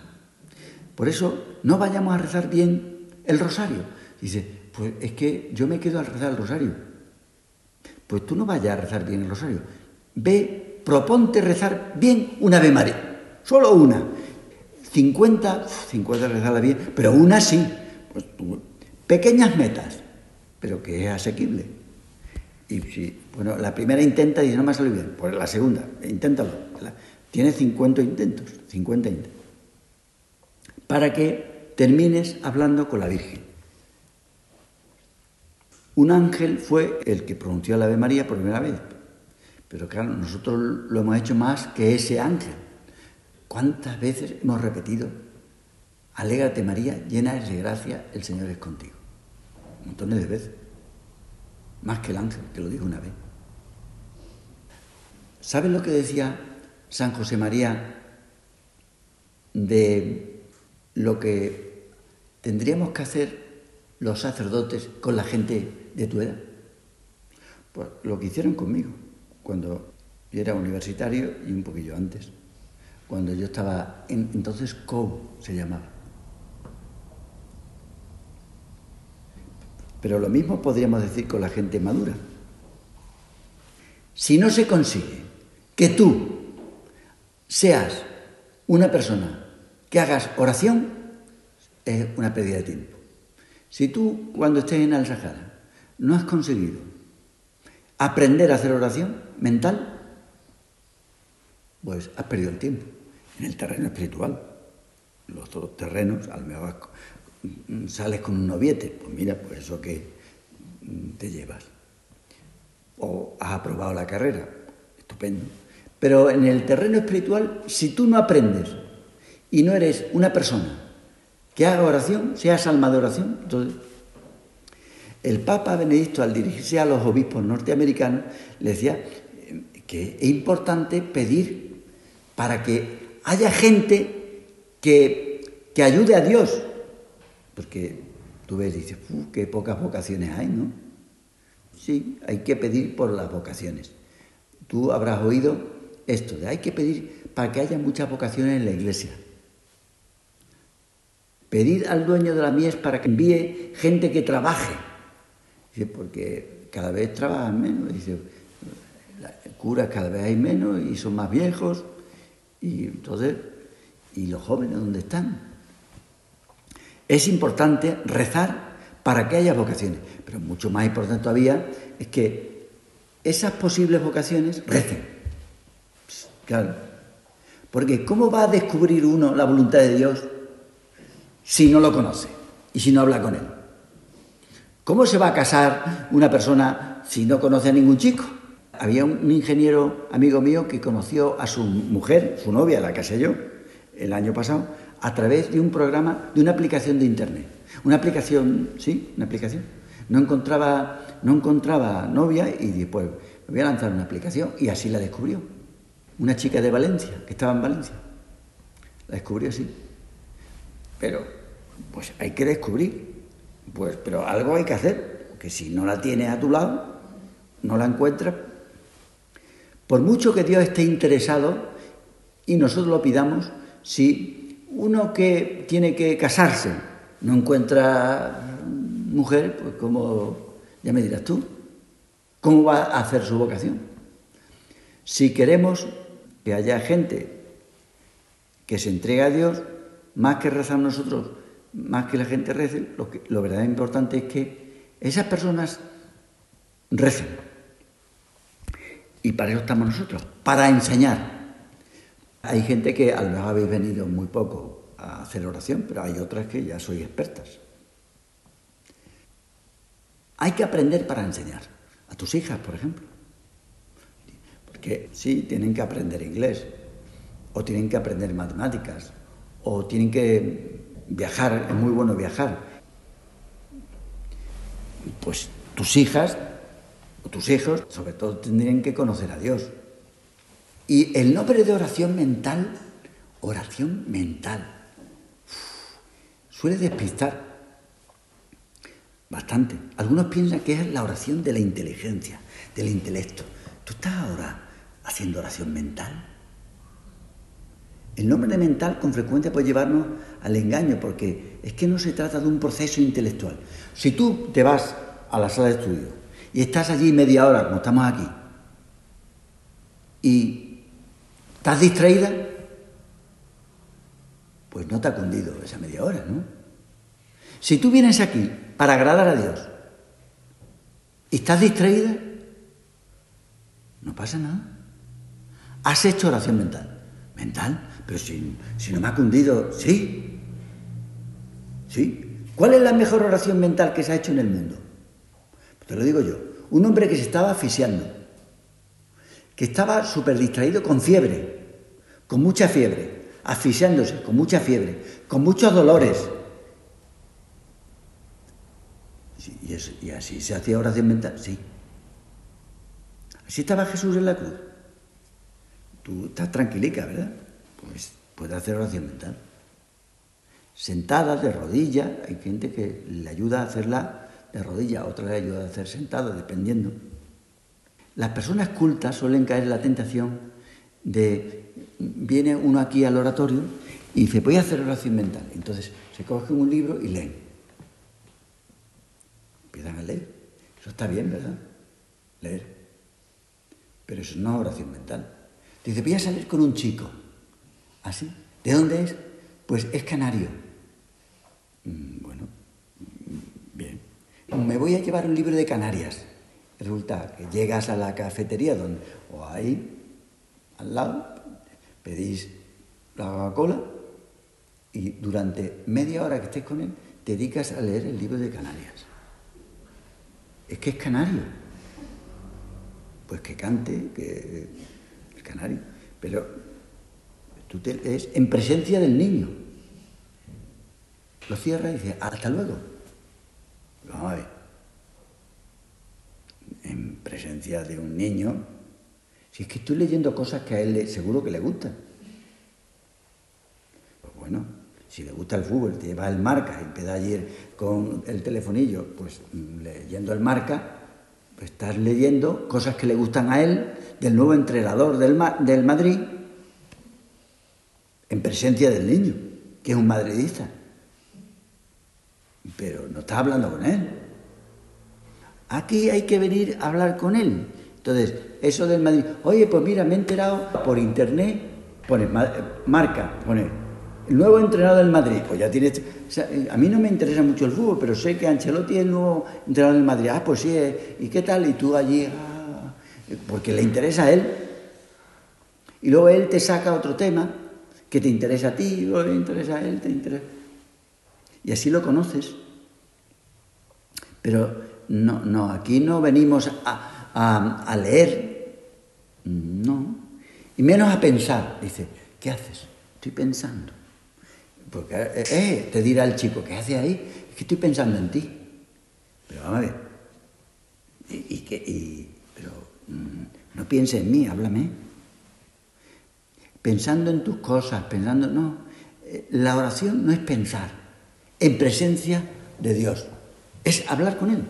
Por eso no vayamos a rezar bien el rosario. Dice, pues es que yo me quedo al rezar el rosario. Pues tú no vayas a rezar bien el rosario. Ve, proponte rezar bien una Ave María. Solo una. 50, 50 rezarla bien, pero una sí. Pues pequeñas metas, pero que es asequible. Y si, bueno, la primera intenta y no me ha salido bien, pues la segunda, inténtalo. Tiene 50 intentos, 50 intentos para que termines hablando con la Virgen. Un ángel fue el que pronunció la Ave María por primera vez, pero claro, nosotros lo hemos hecho más que ese ángel. ¿Cuántas veces hemos repetido, alégrate María, llena de gracia, el Señor es contigo? Montones de veces, más que el ángel, que lo dijo una vez. ¿Sabes lo que decía San José María de lo que tendríamos que hacer los sacerdotes con la gente de tu edad. Pues lo que hicieron conmigo, cuando yo era universitario y un poquillo antes, cuando yo estaba, en, entonces COU se llamaba. Pero lo mismo podríamos decir con la gente madura. Si no se consigue que tú seas una persona que hagas oración es una pérdida de tiempo. Si tú, cuando estés en el Sahara, no has conseguido aprender a hacer oración mental, pues has perdido el tiempo en el terreno espiritual. los otros terrenos, al mejor sales con un noviete, pues mira, pues eso que te llevas. O has aprobado la carrera, estupendo. Pero en el terreno espiritual, si tú no aprendes y no eres una persona que haga oración, seas alma de oración, entonces el Papa Benedicto al dirigirse a los obispos norteamericanos le decía que es importante pedir para que haya gente que, que ayude a Dios, porque tú ves y dices, qué pocas vocaciones hay, ¿no? Sí, hay que pedir por las vocaciones. Tú habrás oído esto, de hay que pedir para que haya muchas vocaciones en la iglesia. Pedir al dueño de la mies para que envíe gente que trabaje. Porque cada vez trabajan menos. Dice, curas cada vez hay menos y son más viejos. Y entonces, ¿y los jóvenes dónde están? Es importante rezar para que haya vocaciones, pero mucho más importante todavía es que esas posibles vocaciones recen. Claro. Porque ¿cómo va a descubrir uno la voluntad de Dios si no lo conoce y si no habla con él? ¿Cómo se va a casar una persona si no conoce a ningún chico? Había un ingeniero amigo mío que conoció a su mujer, su novia, la casé yo, el año pasado, a través de un programa, de una aplicación de Internet. Una aplicación, sí, una aplicación. No encontraba, no encontraba novia y después me voy a lanzar una aplicación y así la descubrió una chica de Valencia, que estaba en Valencia. La descubrió así. Pero, pues hay que descubrir. Pues, pero algo hay que hacer, porque si no la tienes a tu lado, no la encuentras. Por mucho que Dios esté interesado y nosotros lo pidamos, si uno que tiene que casarse no encuentra mujer, pues como, ya me dirás tú, ¿cómo va a hacer su vocación? Si queremos que haya gente que se entregue a Dios, más que rezar nosotros, más que la gente rece, lo, que, verdaderamente importante es que esas personas recen. Y para eso estamos nosotros, para enseñar. Hay gente que a lo mejor habéis venido muy poco a hacer oración, pero hay otras que ya sois expertas. Hay que aprender para enseñar. A tus hijas, por ejemplo que sí tienen que aprender inglés, o tienen que aprender matemáticas, o tienen que viajar, es muy bueno viajar. Pues tus hijas o tus hijos, sobre todo, tendrían que conocer a Dios. Y el nombre de oración mental, oración mental, suele despistar bastante. Algunos piensan que es la oración de la inteligencia, del intelecto. Tú estás ahora haciendo oración mental. El nombre de mental con frecuencia puede llevarnos al engaño porque es que no se trata de un proceso intelectual. Si tú te vas a la sala de estudio y estás allí media hora, como estamos aquí, y estás distraída, pues no te ha cundido esa media hora, ¿no? Si tú vienes aquí para agradar a Dios y estás distraída, no pasa nada. ¿Has hecho oración mental? ¿Mental? Pero si, no me ha cundido, sí. ¿Sí? ¿Cuál es la mejor oración mental que se ha hecho en el mundo? Te lo digo yo. Un hombre que se estaba asfixiando, que estaba súper distraído con fiebre, con mucha fiebre, asfixiándose, con mucha fiebre, con muchos dolores. Y, y así se hacía oración mental, sí. Así estaba Jesús en la cruz. Tú estás tranquilica, ¿verdad? Pues puede hacer oración mental. Sentada, de rodilla, hay gente que le ayuda a hacerla de rodilla, otra le ayuda a hacer sentada, dependiendo. Las personas cultas suelen caer en la tentación de, viene uno aquí al oratorio y dice, voy a hacer oración mental. Entonces se cogen un libro y leen. Empiezan a leer. Eso está bien, ¿verdad? Leer. Pero eso no es oración mental. Dice, voy a salir con un chico. ¿Así? ¿Ah, ¿De dónde es? Pues es canario. Mm, bueno, mm, bien. Me voy a llevar un libro de Canarias. Resulta que llegas a la cafetería donde, o ahí, al lado, pedís la Coca-Cola Y durante media hora que estés con él, te dedicas a leer el libro de Canarias. Es que es canario. Pues que cante, que canario. Pero tú te lees en presencia del niño. Lo cierra y dice, hasta luego. Vamos a ver. En presencia de un niño, si es que estoy leyendo cosas que a él seguro que le gustan. Pues bueno, si le gusta el fútbol, te lleva el marca y empieza ayer con el telefonillo, pues mm, leyendo el marca, pues estás leyendo cosas que le gustan a él, del nuevo entrenador del, del Madrid, en presencia del niño, que es un madridista. Pero no estás hablando con él. Aquí hay que venir a hablar con él. Entonces, eso del Madrid, oye, pues mira, me he enterado por internet, pone marca, pone el nuevo entrenador del Madrid. Pues ya tiene. a mí no me interesa mucho el fútbol, pero sé que Ancelotti es el nuevo entrenador del Madrid. Ah, pues sí, eh, ¿y qué tal? Y tú allí, porque le interesa a él. Y luego él te saca otro tema que te interesa a ti, o le interesa a él, te interesa. Y así lo conoces. Pero no, no, aquí no venimos a, a, leer, no, y menos a pensar. Dice, ¿qué haces? Estoy pensando. Porque eh, eh, te dirá el chico, ¿qué hace ahí? Es que estoy pensando en ti. Pero vamos a ver. Y, que, pero mm, no pienses en mí, háblame. Pensando en tus cosas, pensando, no. Eh, la oración no es pensar en presencia de Dios, es hablar con Él.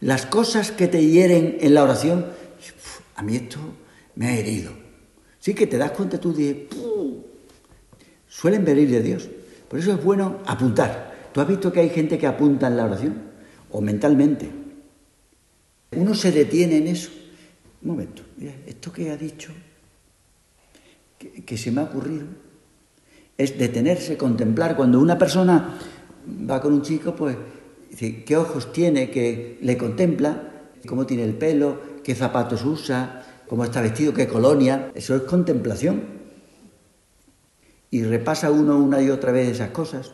Las cosas que te hieren en la oración, a mí esto me ha herido. Sí que te das cuenta tú de, suelen venir de Dios. Por eso es bueno apuntar. ¿Tú has visto que hay gente que apunta en la oración? O mentalmente. Uno se detiene en eso. Un momento, mira, esto que ha dicho, que, se me ha ocurrido, es detenerse, contemplar. Cuando una persona va con un chico, pues qué ojos tiene, que le contempla, cómo tiene el pelo, qué zapatos usa, cómo está vestido, qué colonia. Eso es contemplación. Y repasa uno una y otra vez esas cosas.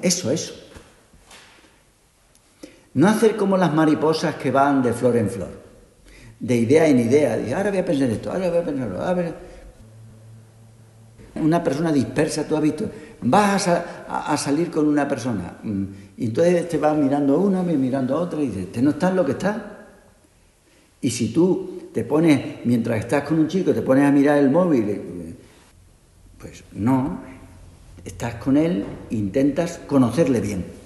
Eso, eso. No hacer como las mariposas que van de flor en flor, de idea en idea. ahora voy a pensar esto, ahora voy a pensar esto. Una persona dispersa, tú has visto, vas a, salir con una persona mm, y entonces te vas mirando a una, mirando a otra y dices, ¿te no estás lo que está? Y si tú te pones, mientras estás con un chico, te pones a mirar el móvil, eh, pues no, estás con él, intentas conocerle bien.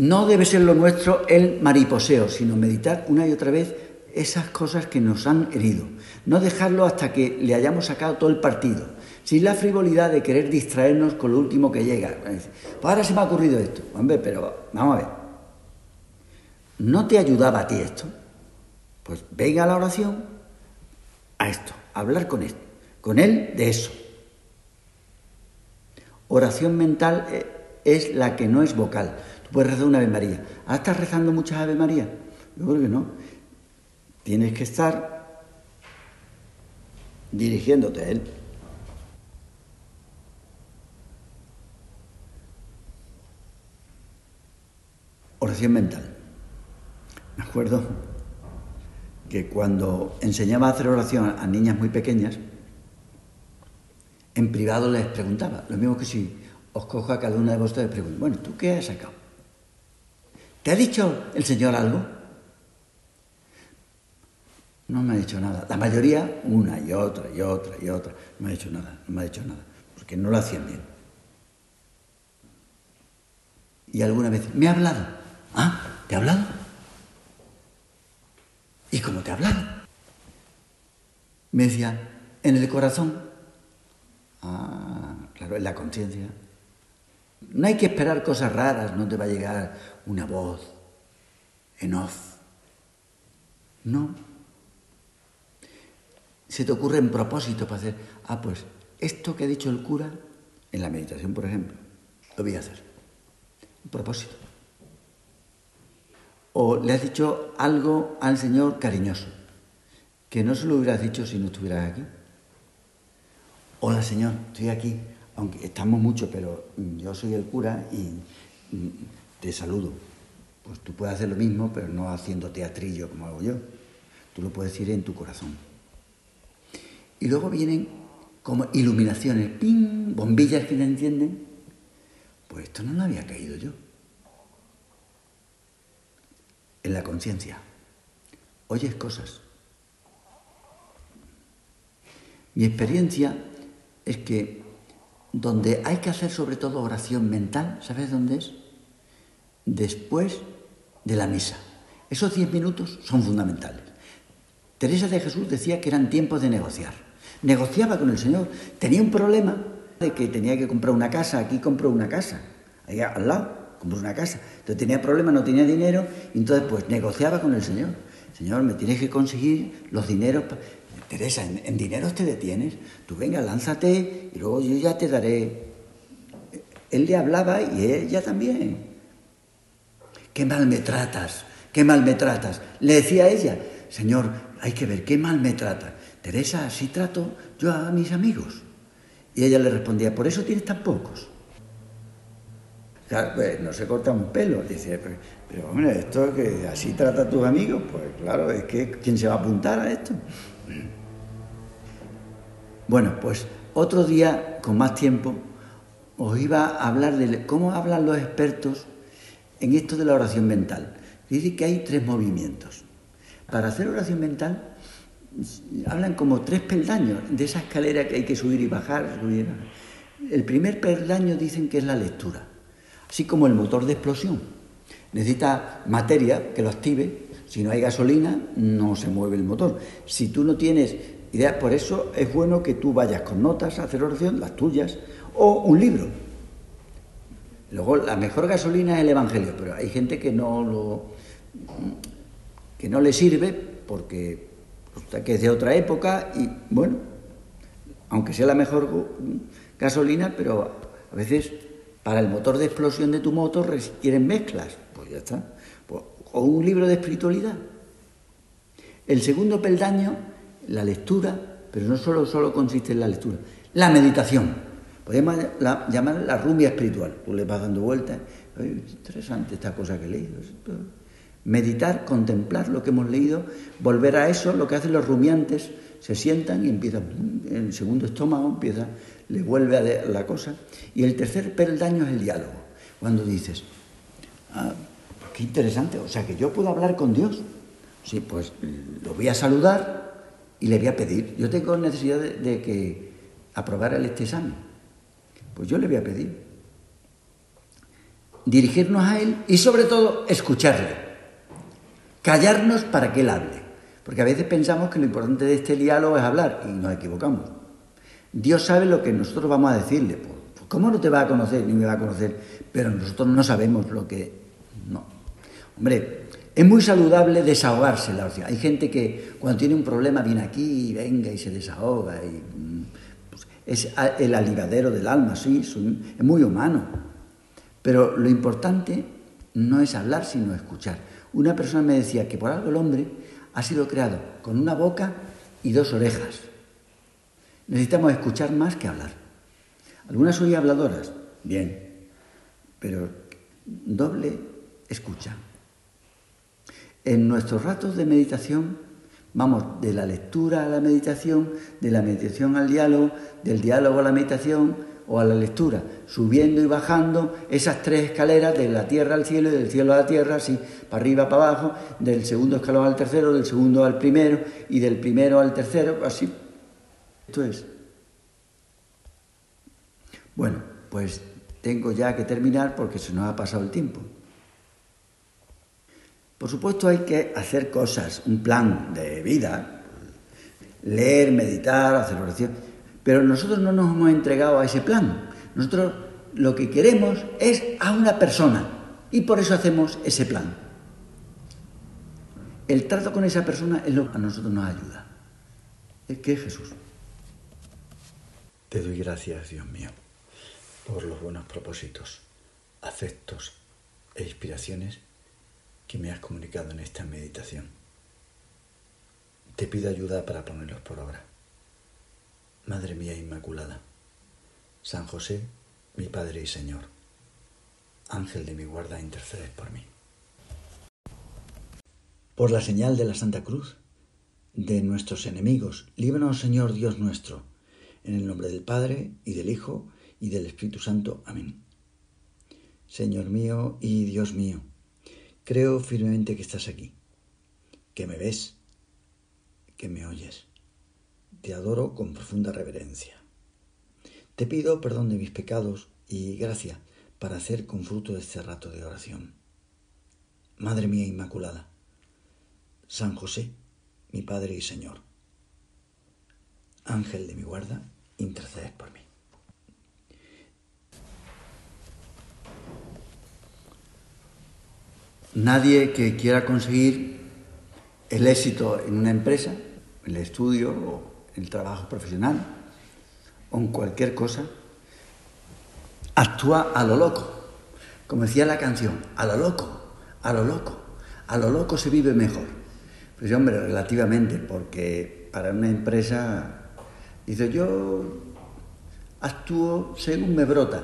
No debe ser lo nuestro el mariposeo, sino meditar una y otra vez esas cosas que nos han herido. No dejarlo hasta que le hayamos sacado todo el partido sin la frivolidad de querer distraernos con lo último que llega. Pues ahora se me ha ocurrido esto. Hombre, pero vamos a ver. ¿No te ayudaba a ti esto? Pues venga a la oración a esto, a hablar con él, con él de eso. Oración mental eh, es la que no es vocal. Tú puedes rezar una Ave María. ¿Ah, estás rezando muchas Ave María? Yo creo que no. Tienes que estar dirigiéndote a él. Oración mental. Me acuerdo que cuando enseñaba a hacer oración a niñas muy pequeñas, en privado les preguntaba, lo mismo que si os cojo a cada una de vosotros y pregunto, bueno, ¿tú qué has sacado? ¿Te ha dicho el Señor algo? No me ha dicho nada. La mayoría, una y otra y otra y otra, no me ha dicho nada, no me ha dicho nada, porque no lo hacían bien. Y alguna vez, me ha hablado. ¿Ah? ¿Te ha hablado? ¿Y cómo te ha hablado? Me decía, en el corazón. Ah, claro, en la conciencia. No hay que esperar cosas raras, no te va a llegar una voz en off. No. Se te ocurre en propósito para hacer, ah, pues esto que ha dicho el cura, en la meditación, por ejemplo, lo voy a hacer. Un propósito o le has dicho algo al Señor cariñoso, que no se lo hubieras dicho si no estuvieras aquí. Hola Señor, estoy aquí, aunque estamos mucho, pero yo soy el cura y te saludo. Pues tú puedes hacer lo mismo, pero no haciendo teatrillo como hago yo. Tú lo puedes decir en tu corazón. Y luego vienen como iluminaciones, ¡ping! bombillas que te entienden. Pues esto no lo había caído yo. En la conciencia. Oyes cosas. Mi experiencia es que donde hay que hacer sobre todo oración mental, ¿sabes dónde es? Después de la misa. Esos diez minutos son fundamentales. Teresa de Jesús decía que eran tiempos de negociar negociaba con el Señor. Tenía un problema de que tenía que comprar una casa, aquí compró una casa, allá al lado, compró una casa. Entonces tenía problemas, no tenía dinero, y entonces pues negociaba con el Señor. Señor, me tienes que conseguir los dineros. Teresa, en, en dineros te detienes. Tú venga, lánzate y luego yo ya te daré. Él le hablaba y ella también. Qué mal me tratas, qué mal me tratas. Le decía a ella, Señor, hay que ver qué mal me tratas. Teresa, así trato yo a mis amigos. Y ella le respondía, por eso tienes tan pocos. Claro, pues no se corta un pelo. Dice, pero, hombre, esto que así trata a tus amigos, pues claro, es que ¿quién se va a apuntar a esto? Bueno, pues otro día, con más tiempo, os iba a hablar de cómo hablan los expertos en esto de la oración mental. Dice que hay tres movimientos. Para hacer oración mental hablan como tres peldaños de esa escalera que hay que subir y bajar. El primer peldaño dicen que es la lectura, así como el motor de explosión. Necesita materia que lo active, si no hay gasolina no se mueve el motor. Si tú no tienes idea, por eso es bueno que tú vayas con notas a hacer oración, las tuyas, o un libro. Luego la mejor gasolina es el Evangelio, pero hay gente que no lo que no le sirve porque que es de otra época y bueno, aunque sea la mejor gasolina, pero a veces para el motor de explosión de tu motor requieren mezclas, pues ya está. Pues, o un libro de espiritualidad. El segundo peldaño, la lectura, pero no solo, solo consiste en la lectura, la meditación. Podemos llamarla la rumia espiritual. Tú le vas dando vueltas. interesante esta cosa que he leído meditar, contemplar lo que hemos leído, volver a eso, lo que hacen los rumiantes, se sientan y empiezan, en el segundo estómago empieza, le vuelve a la cosa. Y el tercer peldaño es el diálogo, cuando dices, ah, qué interesante, o sea que yo puedo hablar con Dios. Sí, pues lo voy a saludar y le voy a pedir. Yo tengo necesidad de, de que aprobara este examen. Pues yo le voy a pedir. Dirigirnos a Él y sobre todo escucharle. Callarnos para que Él hable. Porque a veces pensamos que lo importante de este diálogo es hablar y nos equivocamos. Dios sabe lo que nosotros vamos a decirle. Pues, pues, ¿Cómo no te va a conocer ni me va a conocer? Pero nosotros no sabemos lo que... No. Hombre, es muy saludable desahogarse la oración. Hay gente que cuando tiene un problema viene aquí y venga y se desahoga. Y, pues, es el alivadero del alma, sí, es muy humano. Pero lo importante no es hablar, sino escuchar. Una persona me decía que por algo el hombre ha sido creado con una boca y dos orejas. Necesitamos escuchar más que hablar. Algunas soy habladoras, bien, pero doble escucha. En nuestros ratos de meditación vamos de la lectura a la meditación, de la meditación al diálogo, del diálogo a la meditación, o a la lectura, subiendo y bajando esas tres escaleras de la tierra al cielo y del cielo a la tierra, así, para arriba, para abajo, del segundo escalón al tercero, del segundo al primero y del primero al tercero, así. Esto es. Bueno, pues tengo ya que terminar porque se nos ha pasado el tiempo. Por supuesto hay que hacer cosas, un plan de vida, leer, meditar, hacer oración pero nosotros no nos hemos entregado a ese plan. Nosotros lo que queremos es a una persona y por eso hacemos ese plan. El trato con esa persona es lo que a nosotros nos ayuda. Es que es Jesús. Te doy gracias, Dios mío, por los buenos propósitos, afectos e inspiraciones que me has comunicado en esta meditación. Te pido ayuda para ponerlos por obra Madre mía Inmaculada, San José, mi Padre y Señor, Ángel de mi guarda, interceded por mí. Por la señal de la Santa Cruz, de nuestros enemigos, líbranos Señor Dios nuestro, en el nombre del Padre y del Hijo y del Espíritu Santo. Amén. Señor mío y Dios mío, creo firmemente que estás aquí, que me ves, que me oyes te adoro con profunda reverencia. Te pido perdón de mis pecados y gracia para hacer con fruto este rato de oración. Madre mía Inmaculada, San José, mi Padre y Señor, Ángel de mi guarda, interceded por mí. Nadie que quiera conseguir el éxito en una empresa, el estudio o el trabajo profesional o en cualquier cosa, actúa a lo loco. Como decía la canción, a lo loco, a lo loco, a lo loco se vive mejor. Pues hombre, relativamente, porque para una empresa, dice yo actúo según me brota.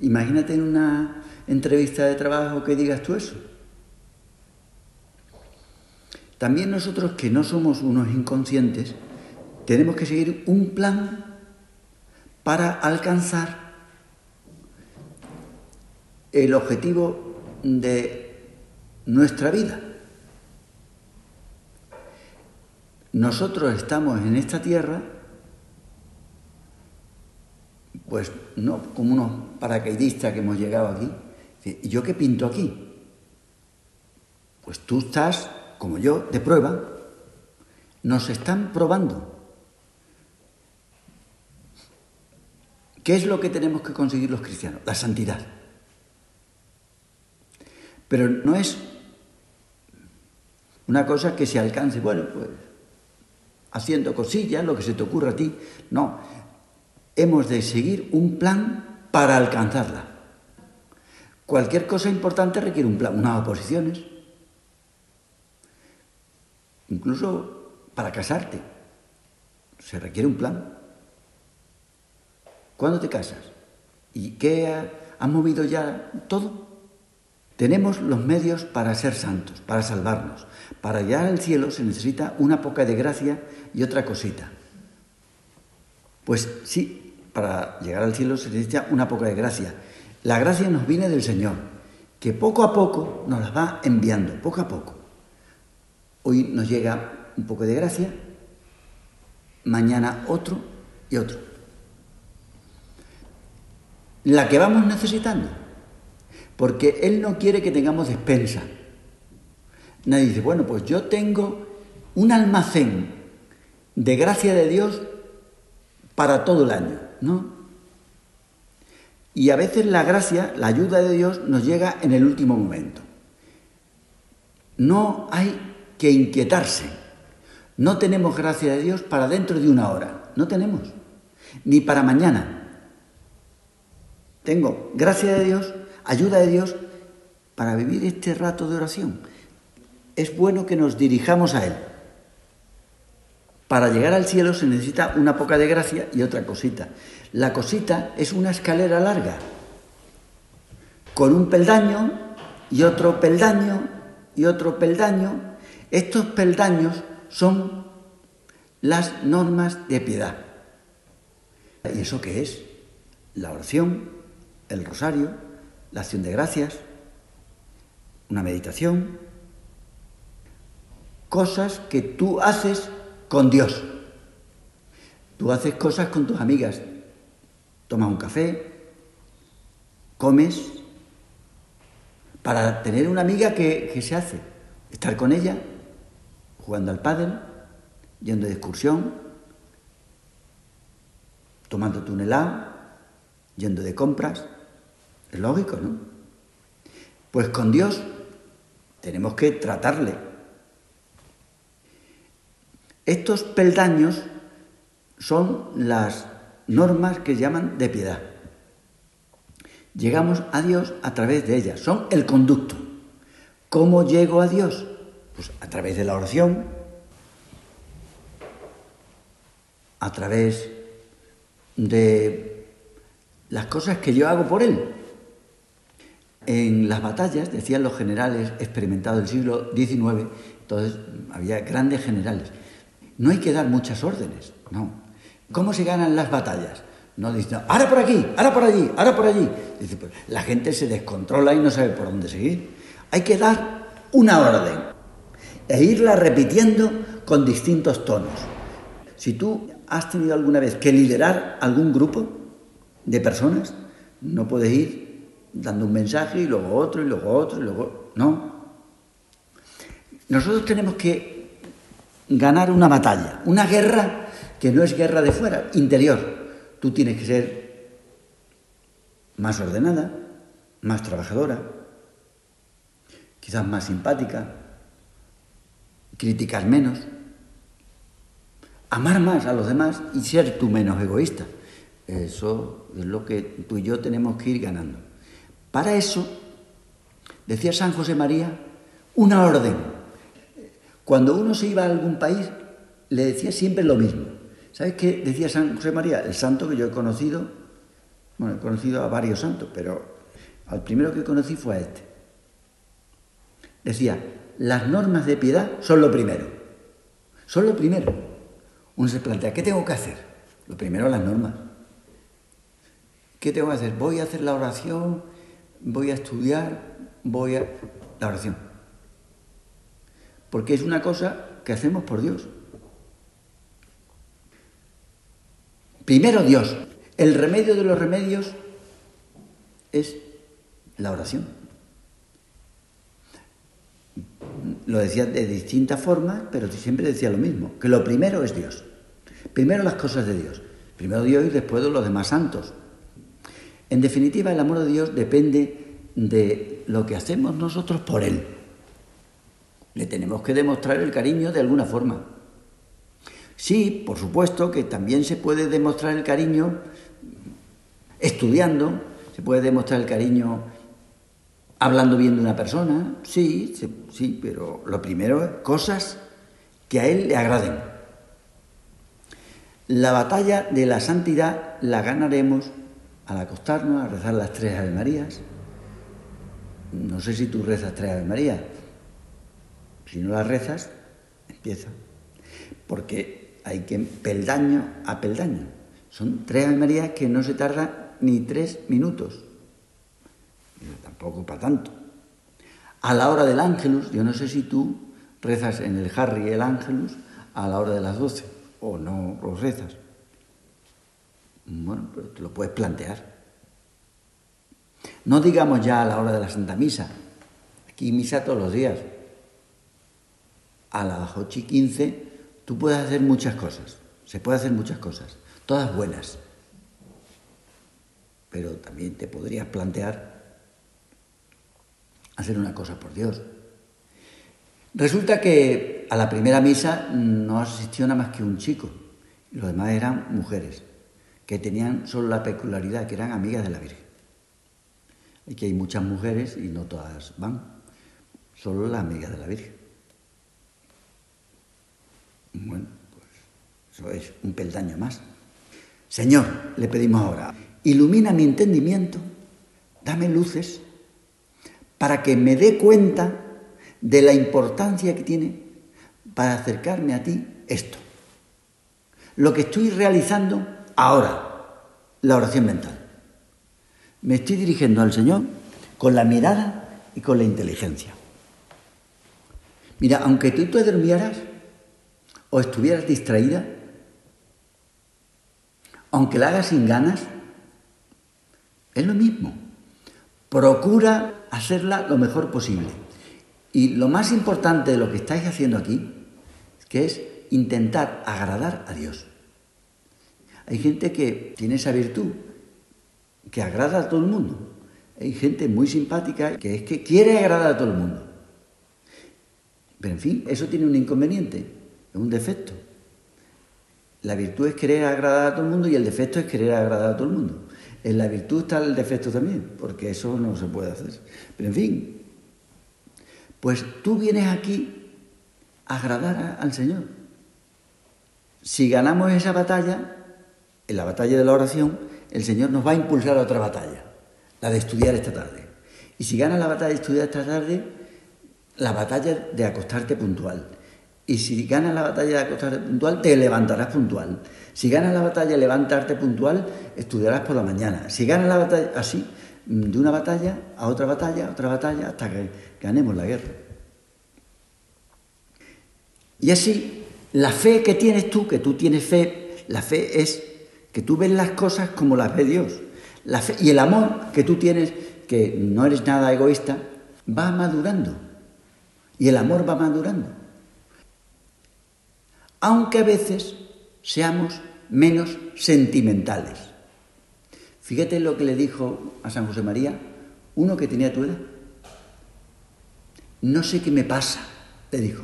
Imagínate en una entrevista de trabajo que digas tú eso. También nosotros que no somos unos inconscientes, tenemos que seguir un plan para alcanzar el objetivo de nuestra vida. Nosotros estamos en esta tierra, pues no como unos paracaidistas que hemos llegado aquí. ¿Y yo qué pinto aquí? Pues tú estás, como yo, de prueba. Nos están probando. ¿Qué es lo que tenemos que conseguir los cristianos? La santidad. Pero no es una cosa que se alcance, bueno, pues haciendo cosillas, lo que se te ocurra a ti. No, hemos de seguir un plan para alcanzarla. Cualquier cosa importante requiere un plan, unas oposiciones. Incluso para casarte se requiere un plan. ¿Cuándo te casas? ¿Y qué ha, movido ya todo? Tenemos los medios para ser santos, para salvarnos. Para llegar al cielo se necesita una poca de gracia y otra cosita. Pues sí, para llegar al cielo se necesita una poca de gracia. La gracia nos viene del Señor, que poco a poco nos la va enviando, poco a poco. Hoy nos llega un poco de gracia, mañana otro y otro la que vamos necesitando. Porque Él no quiere que tengamos despensa. Nadie dice, bueno, pues yo tengo un almacén de gracia de Dios para todo el año, ¿no? Y a veces la gracia, la ayuda de Dios nos llega en el último momento. No hay que inquietarse. No tenemos gracia de Dios para dentro de una hora. No tenemos. Ni para mañana. Tengo gracia de Dios, ayuda de Dios para vivir este rato de oración. Es bueno que nos dirijamos a Él. Para llegar al cielo se necesita una poca de gracia y otra cosita. La cosita es una escalera larga, con un peldaño y otro peldaño y otro peldaño. Estos peldaños son las normas de piedad. ¿Y eso qué es? La oración, el rosario, la acción de gracias, una meditación, cosas que tú haces con Dios. Tú haces cosas con tus amigas, tomas un café, comes, para tener una amiga que, se hace, estar con ella, jugando al pádel, yendo de excursión, tomando un helado, yendo de compras. Es lógico, ¿no? Pues con Dios tenemos que tratarle. Estos peldaños son las normas que llaman de piedad. Llegamos a Dios a través de ellas, son el conducto. ¿Cómo llego a Dios? Pues a través de la oración, a través de las cosas que yo hago por él. En las batallas, decían los generales experimentados del siglo XIX, entonces había grandes generales, no hay que dar muchas órdenes, no. ¿Cómo se ganan las batallas? No dicen, ahora por aquí, ahora por allí, ahora por allí. Dice, pues, la gente se descontrola y no sabe por dónde seguir. Hay que dar una orden e irla repitiendo con distintos tonos. Si tú has tenido alguna vez que liderar algún grupo de personas, no puedes ir dando un mensaje y luego otro y luego otro y luego... No. Nosotros tenemos que ganar una batalla, una guerra que no es guerra de fuera, interior. Tú tienes que ser más ordenada, más trabajadora, quizás más simpática, criticar menos, amar más a los demás y ser tú menos egoísta. Eso es lo que tú y yo tenemos que ir ganando. Para eso, decía San José María, una orden. Cuando uno se iba a algún país, le decía siempre lo mismo. ¿Sabes qué decía San José María? El santo que yo he conocido, bueno, he conocido a varios santos, pero al primero que conocí fue a este. Decía, las normas de piedad son lo primero. Son lo primero. Uno se plantea, ¿qué tengo que hacer? Lo primero, las normas. ¿Qué tengo que hacer? Voy a hacer la oración, voy a estudiar, voy a... La oración. Porque es una cosa que hacemos por Dios. Primero Dios. El remedio de los remedios es la oración. Lo decía de distintas formas, pero siempre decía lo mismo, que lo primero es Dios. Primero las cosas de Dios. Primero Dios y después los demás santos. En definitiva, el amor de Dios depende de lo que hacemos nosotros por Él. Le tenemos que demostrar el cariño de alguna forma. Sí, por supuesto que también se puede demostrar el cariño estudiando, se puede demostrar el cariño hablando bien de una persona, sí, sí, pero lo primero es cosas que a Él le agraden. La batalla de la santidad la ganaremos al acostarnos a rezar las tres Ave Marías. No sé si tú rezas tres Ave Marías. Si no las rezas, empieza. Porque hay que peldaño a peldaño. Son tres Ave Marías que no se tarda ni tres minutos. Tampoco para tanto. A la hora del ángelus, yo no sé si tú rezas en el Harry el ángelus a la hora de las doce o no los rezas. Bueno, pero te lo puedes plantear. No digamos ya a la hora de la Santa Misa. Aquí misa todos los días. A las ocho y quince tú puedes hacer muchas cosas. Se puede hacer muchas cosas. Todas buenas. Pero también te podrías plantear hacer una cosa por Dios. Resulta que a la primera misa no asistió nada más que un chico. Los demás eran mujeres que tenían solo la peculiaridad que eran amigas de la Virgen. Y que hay muchas mujeres y no todas van, solo las amigas de la Virgen. Bueno, pues eso es un peldaño más. Señor, le pedimos ahora, ilumina mi entendimiento, dame luces para que me dé cuenta de la importancia que tiene para acercarme a ti esto. Lo que estoy realizando Ahora, la oración mental. Me estoy dirigiendo al Señor con la mirada y con la inteligencia. Mira, aunque tú te durmieras o estuvieras distraída, aunque la hagas sin ganas, es lo mismo. Procura hacerla lo mejor posible. Y lo más importante de lo que estáis haciendo aquí, que es intentar agradar a Dios. Hay gente que tiene esa virtud, que agrada a todo el mundo. Hay gente muy simpática que es que quiere agradar a todo el mundo. Pero en fin, eso tiene un inconveniente, es un defecto. La virtud es querer agradar a todo el mundo y el defecto es querer agradar a todo el mundo. En la virtud está el defecto también, porque eso no se puede hacer. Pero en fin, pues tú vienes aquí a agradar al Señor. Si ganamos esa batalla, en la batalla de la oración, el Señor nos va a impulsar a otra batalla, la de estudiar esta tarde. Y si ganas la batalla de estudiar esta tarde, la batalla de acostarte puntual. Y si ganas la batalla de acostarte puntual, te levantarás puntual. Si ganas la batalla levantarte puntual, estudiarás por la mañana. Si ganas la batalla así, de una batalla a otra batalla, a otra batalla, hasta que ganemos la guerra. Y así, la fe que tienes tú, que tú tienes fe, la fe es que tú ves las cosas como las ve Dios. La fe, y el amor que tú tienes, que no eres nada egoísta, va madurando. Y el amor va madurando. Aunque a veces seamos menos sentimentales. Fíjate lo que le dijo a San José María uno que tenía tu edad. No sé qué me pasa, le dijo.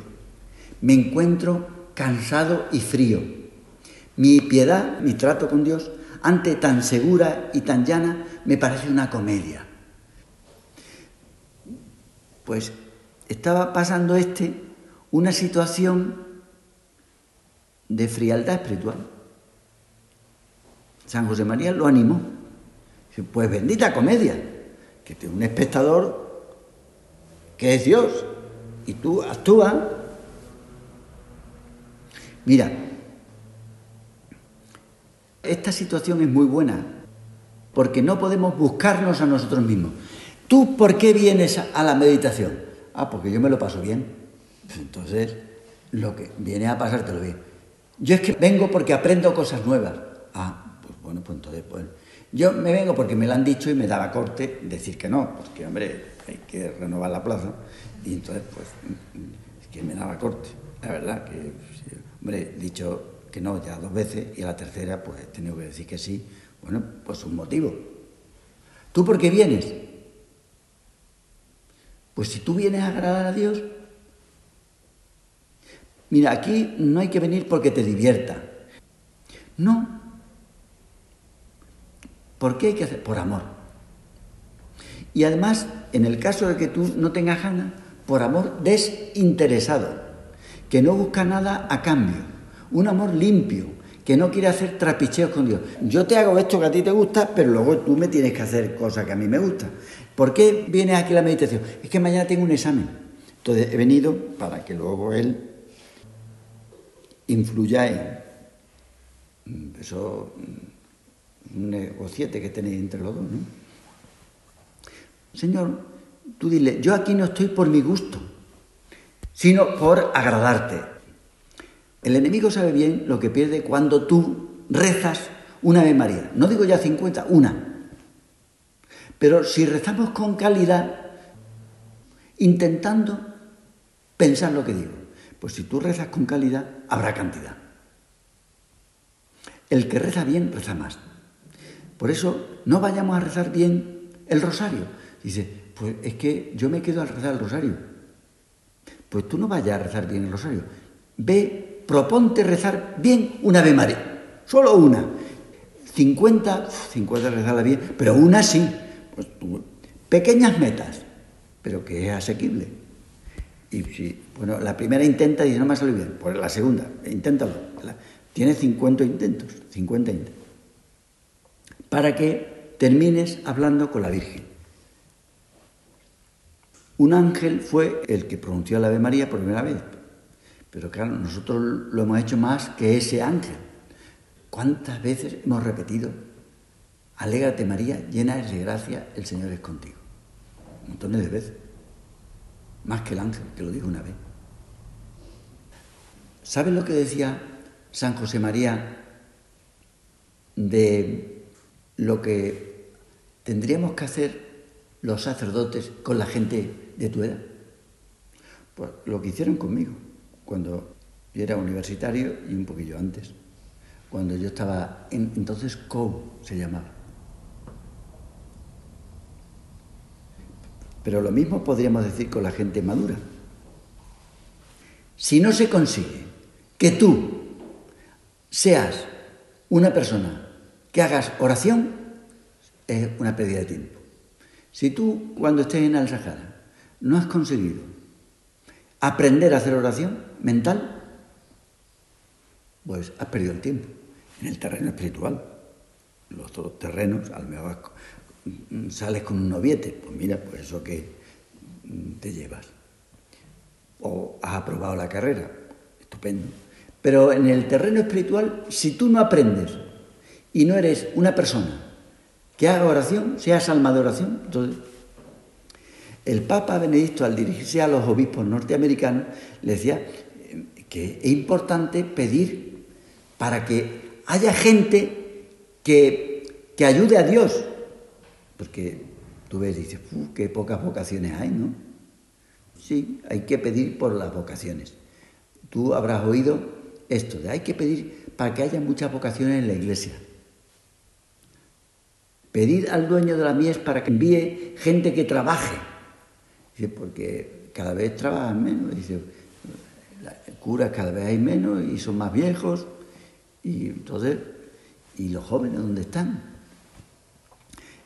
Me encuentro cansado y frío. Mi piedad, mi trato con Dios, ante tan segura y tan llana, me parece una comedia. Pues estaba pasando este una situación de frialdad espiritual. San José María lo animó. Pues bendita comedia, que tiene un espectador que es Dios y tú actúas. Mira, esta situación es muy buena porque no podemos buscarnos a nosotros mismos. ¿Tú por qué vienes a la meditación? Ah, porque yo me lo paso bien. Pues entonces, lo que viene a pasártelo bien. Yo es que vengo porque aprendo cosas nuevas. Ah, bueno, pues entonces, pues yo me vengo porque me lo han dicho y me da la corte decir que no, porque, hombre, hay que renovar la plaza. Y entonces, pues, es que me da la corte. La verdad que, hombre, he dicho que no ya dos veces y a la tercera, pues, he tenido que decir que sí. Bueno, pues un motivo. ¿Tú por qué vienes? Pues si tú vienes a agradar a Dios, mira, aquí no hay que venir porque te divierta. No, ¿Por qué hay que hacer? Por amor. Y además, en el caso de que tú no tengas ganas, por amor desinteresado, que no busca nada a cambio, un amor limpio, que no quiere hacer trapicheos con Dios. Yo te hago esto que a ti te gusta, pero luego tú me tienes que hacer cosas que a mí me gustan. ¿Por qué vienes aquí a la meditación? Es que mañana tengo un examen. Entonces he venido para que luego él influya en eso un negociete que tenéis entre los dos, ¿no? Señor, tú dile, yo aquí no estoy por mi gusto, sino por agradarte. El enemigo sabe bien lo que pierde cuando tú rezas una Ave María. No digo ya 50, una. Pero si rezamos con calidad, intentando pensar lo que digo, pues si tú rezas con calidad, habrá cantidad. El que reza bien, reza más. Por eso no vayamos a rezar bien el rosario. Dice, pues es que yo me quedo al rezar el rosario. Pues tú no vayas a rezar bien el rosario. Ve, proponte rezar bien una Ave María. Solo una. 50, 50 rezarla bien, pero una sí. Pues, pequeñas metas, pero que es asequible. Y si, bueno, la primera intenta y dice, no me ha salido bien. Pues la segunda, inténtalo. Tiene 50 intentos, 50 intentos para que termines hablando con la Virgen. Un ángel fue el que pronunció la Ave María por primera vez, pero claro, nosotros lo hemos hecho más que ese ángel. ¿Cuántas veces hemos repetido, alégrate María, llena de gracia, el Señor es contigo? Montones de veces, más que el ángel, que lo dijo una vez. ¿Sabes lo que decía San José María de lo que tendríamos que hacer los sacerdotes con la gente de tu edad. Pues lo que hicieron conmigo, cuando yo era universitario y un poquillo antes, cuando yo estaba en, entonces COU se llamaba. Pero lo mismo podríamos decir con la gente madura. Si no se consigue que tú seas una persona que hagas oración es una pérdida de tiempo. Si tú cuando estés en el Sahara no has conseguido aprender a hacer oración mental, pues has perdido el tiempo en el terreno espiritual. los otros terrenos, a lo mejor sales con un noviete, pues mira, pues eso que te llevas. O has aprobado la carrera, estupendo. Pero en el terreno espiritual, si tú no aprendes y no eres una persona que haga oración, seas alma de oración, entonces el Papa Benedicto, al dirigirse a los obispos norteamericanos, le decía que es importante pedir para que haya gente que, que ayude a Dios. Porque tú ves y dices, qué pocas vocaciones hay, ¿no? Sí, hay que pedir por las vocaciones. Tú habrás oído esto, de hay que pedir para que haya muchas vocaciones en la iglesia. Pedir al dueño de la mies para que envíe gente que trabaje porque cada vez trabajan menos. Dice, curas cada vez hay menos y son más viejos. Y entonces, ¿y los jóvenes dónde están?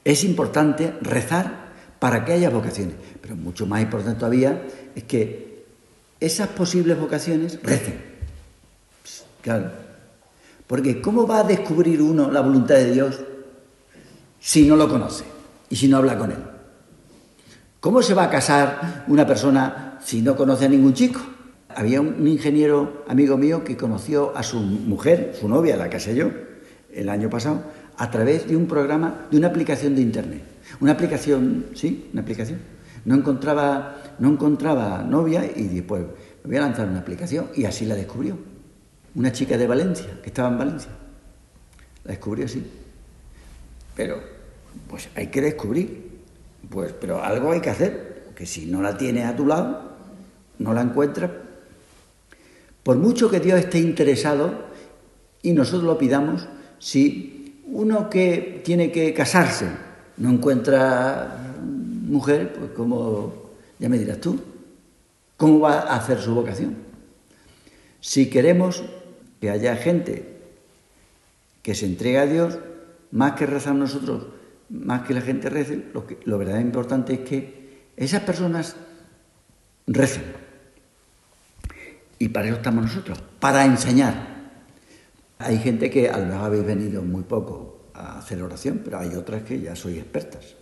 Es importante rezar para que haya vocaciones, pero mucho más importante todavía es que esas posibles vocaciones recen. Claro. Porque ¿cómo va a descubrir uno la voluntad de Dios si no lo conoce y si no habla con él? ¿Cómo se va a casar una persona si no conoce a ningún chico? Había un ingeniero amigo mío que conoció a su mujer, su novia, la casé yo, el año pasado, a través de un programa, de una aplicación de Internet. Una aplicación, sí, una aplicación. No encontraba, no encontraba novia y después me voy a lanzar una aplicación y así la descubrió. Una chica de Valencia, que estaba en Valencia. La descubrió así. Pero, pues hay que descubrir. Pues, pero algo hay que hacer, porque si no la tienes a tu lado, no la encuentras. Por mucho que Dios esté interesado y nosotros lo pidamos, si uno que tiene que casarse no encuentra mujer, pues como, ya me dirás tú, ¿cómo va a hacer su vocación? Si queremos que haya gente que se entregue a Dios, más que rezar nosotros, más que la gente rece, lo, que, lo verdaderamente importante es que esas personas recen. Y para eso estamos nosotros, para enseñar. Hay gente que a lo mejor habéis venido muy poco a hacer oración, pero hay otras que ya sois expertas.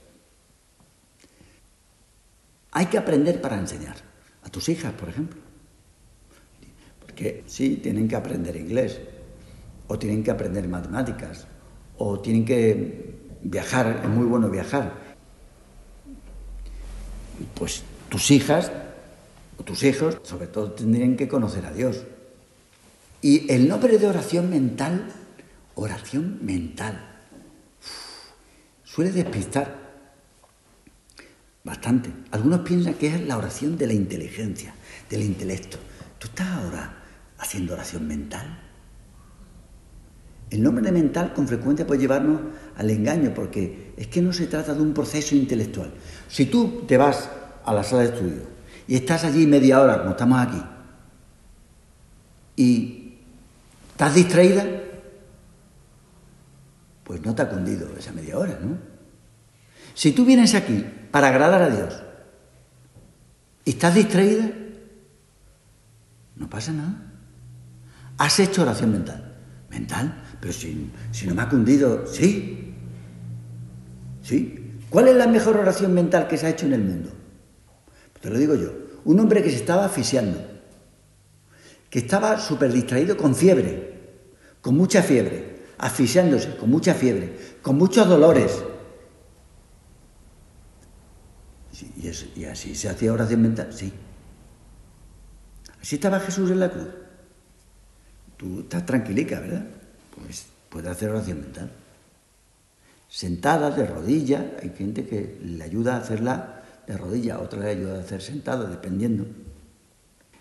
Hay que aprender para enseñar. A tus hijas, por ejemplo. Porque sí, tienen que aprender inglés, o tienen que aprender matemáticas, o tienen que viajar, es muy bueno viajar. Pues tus hijas o tus hijos, sobre todo, tendrían que conocer a Dios. Y el nombre de oración mental, oración mental, suele despistar bastante. Algunos piensan que es la oración de la inteligencia, del intelecto. ¿Tú estás ahora haciendo oración mental? El nombre de mental con frecuencia puede llevarnos al engaño, porque es que no se trata de un proceso intelectual. Si tú te vas a la sala de estudio y estás allí media hora, como estamos aquí, y estás distraída, pues no te ha cundido esa media hora, ¿no? Si tú vienes aquí para agradar a Dios y estás distraída, no pasa nada. Has hecho oración mental. Mental, pero si, no me ha cundido, sí. ¿Sí? ¿Cuál es la mejor oración mental que se ha hecho en el mundo? Te lo digo yo. Un hombre que se estaba asfixiando, que estaba súper distraído con fiebre, con mucha fiebre, asfixiándose, con mucha fiebre, con muchos dolores. y, y así se hacía oración mental, sí. Así estaba Jesús en la cruz. Tú estás tranquilica, ¿verdad? Pues puede hacer oración mental. Sentada, de rodillas, hay gente que le ayuda a hacerla de rodillas, otra le ayuda a hacer sentada, dependiendo.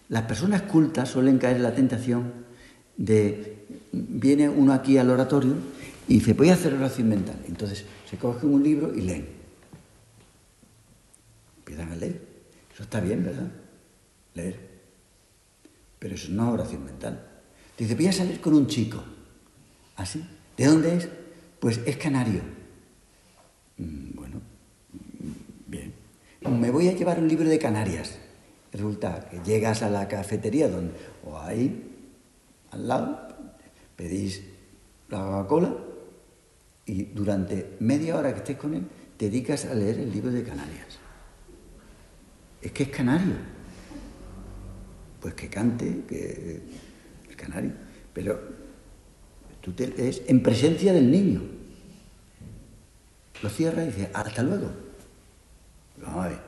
Las personas cultas suelen caer en la tentación de, viene uno aquí al oratorio y dice, voy a hacer oración mental. Entonces se cogen un libro y leen. Empiezan a leer. Eso está bien, ¿verdad? Leer. Pero eso no es oración mental. Dice, voy a salir con un chico. ¿Así? ¿Ah, ¿De dónde es? Pues es canario. Mm, bueno, mm, bien. Me voy a llevar un libro de Canarias. Resulta que llegas a la cafetería donde, o ahí, al lado, pedís la Coca-Cola y durante media hora que estés con él, te dedicas a leer el libro de Canarias. Es que es canario. Pues que cante, que el canario. Pero te lees en presencia del niño. Lo cierra y dice, hasta luego. Vamos a ver.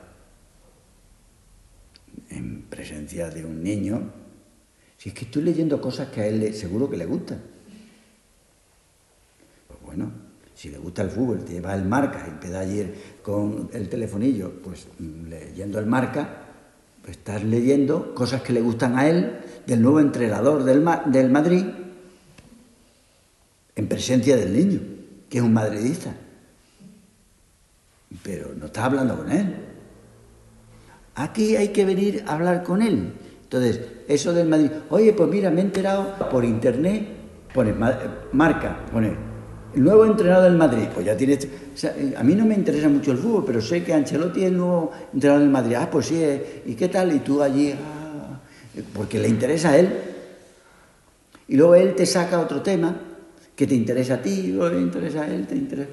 En presencia de un niño, si es que estoy leyendo cosas que a él seguro que le gustan. Pues bueno, si le gusta el fútbol, te lleva el marca y ayer con el telefonillo, pues leyendo el marca, pues estás leyendo cosas que le gustan a él, del nuevo entrenador del, del Madrid, en presencia del niño, que es un madridista. Pero no estás hablando con él. Aquí hay que venir a hablar con él. Entonces, eso del Madrid, oye, pues mira, me he enterado por internet, pone marca, pone el nuevo entrenador del Madrid, pues ya tiene... a mí no me interesa mucho el fútbol, pero sé que Ancelotti es el nuevo entrenador del Madrid. Ah, pues sí, eh, ¿y qué tal? Y tú allí... Ah, porque le interesa a él. Y luego él te saca otro tema que te interesa a ti, luego le interesa a él, te interesa...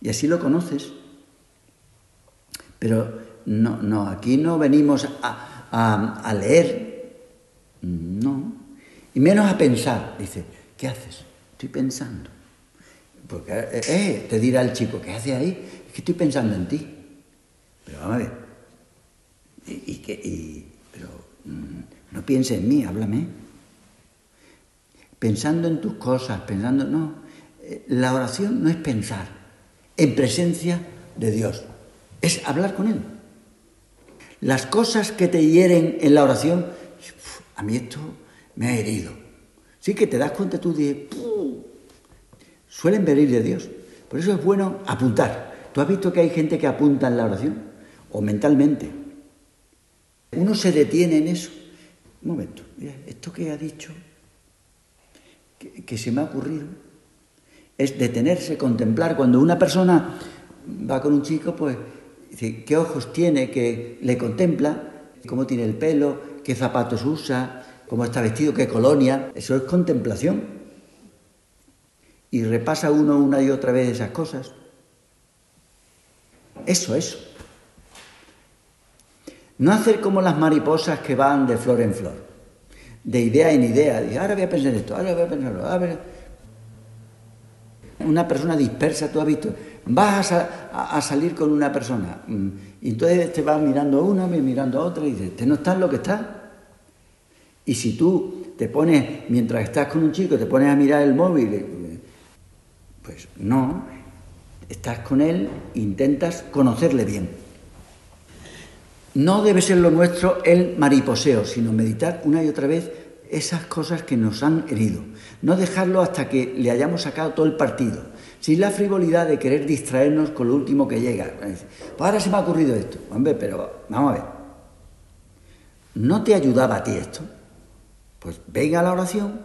Y así lo conoces. Pero no, no, aquí no venimos a, a, leer, no, y menos a pensar. Dice, ¿qué haces? Estoy pensando. Porque, eh, eh, te dirá el chico, ¿qué hace ahí? Es que estoy pensando en ti. Pero vamos a ver. Y, que, pero mm, no pienses en mí, háblame. Pensando en tus cosas, pensando. No. Eh, la oración no es pensar. En presencia de Dios. Es hablar con Él. Las cosas que te hieren en la oración, a mí esto me ha herido. Sí que te das cuenta tú de, suelen venir de Dios. Por eso es bueno apuntar. ¿Tú has visto que hay gente que apunta en la oración? O mentalmente. Uno se detiene en eso. Un momento, mira, esto que ha dicho, que, se me ha ocurrido, es detenerse, contemplar. Cuando una persona va con un chico, pues dice, ¿qué ojos tiene? Que le contempla, cómo tiene el pelo, qué zapatos usa, cómo está vestido, qué colonia. Eso es contemplación y repasa uno una y otra vez esas cosas. Eso, eso. No hacer como las mariposas que van de flor en flor, de idea en idea. Y ahora voy a pensar esto, ahora voy a pensarlo. Una persona dispersa, tú has visto, vas a, salir con una persona mm, y entonces te vas mirando a una, mirando a otra y dices, ¿te no estás lo que estás? Y si tú te pones, mientras estás con un chico, te pones a mirar el móvil pues no, estás con él, intentas conocerle bien. No debe ser lo nuestro el mariposeo, sino meditar una y otra vez esas cosas que nos han herido. No dejarlo hasta que le hayamos sacado todo el partido. Sin la frivolidad de querer distraernos con lo último que llega. Pues ahora se me ha ocurrido esto. Hombre, pero vamos a ver. ¿No te ayudaba a ti esto? Pues venga a la oración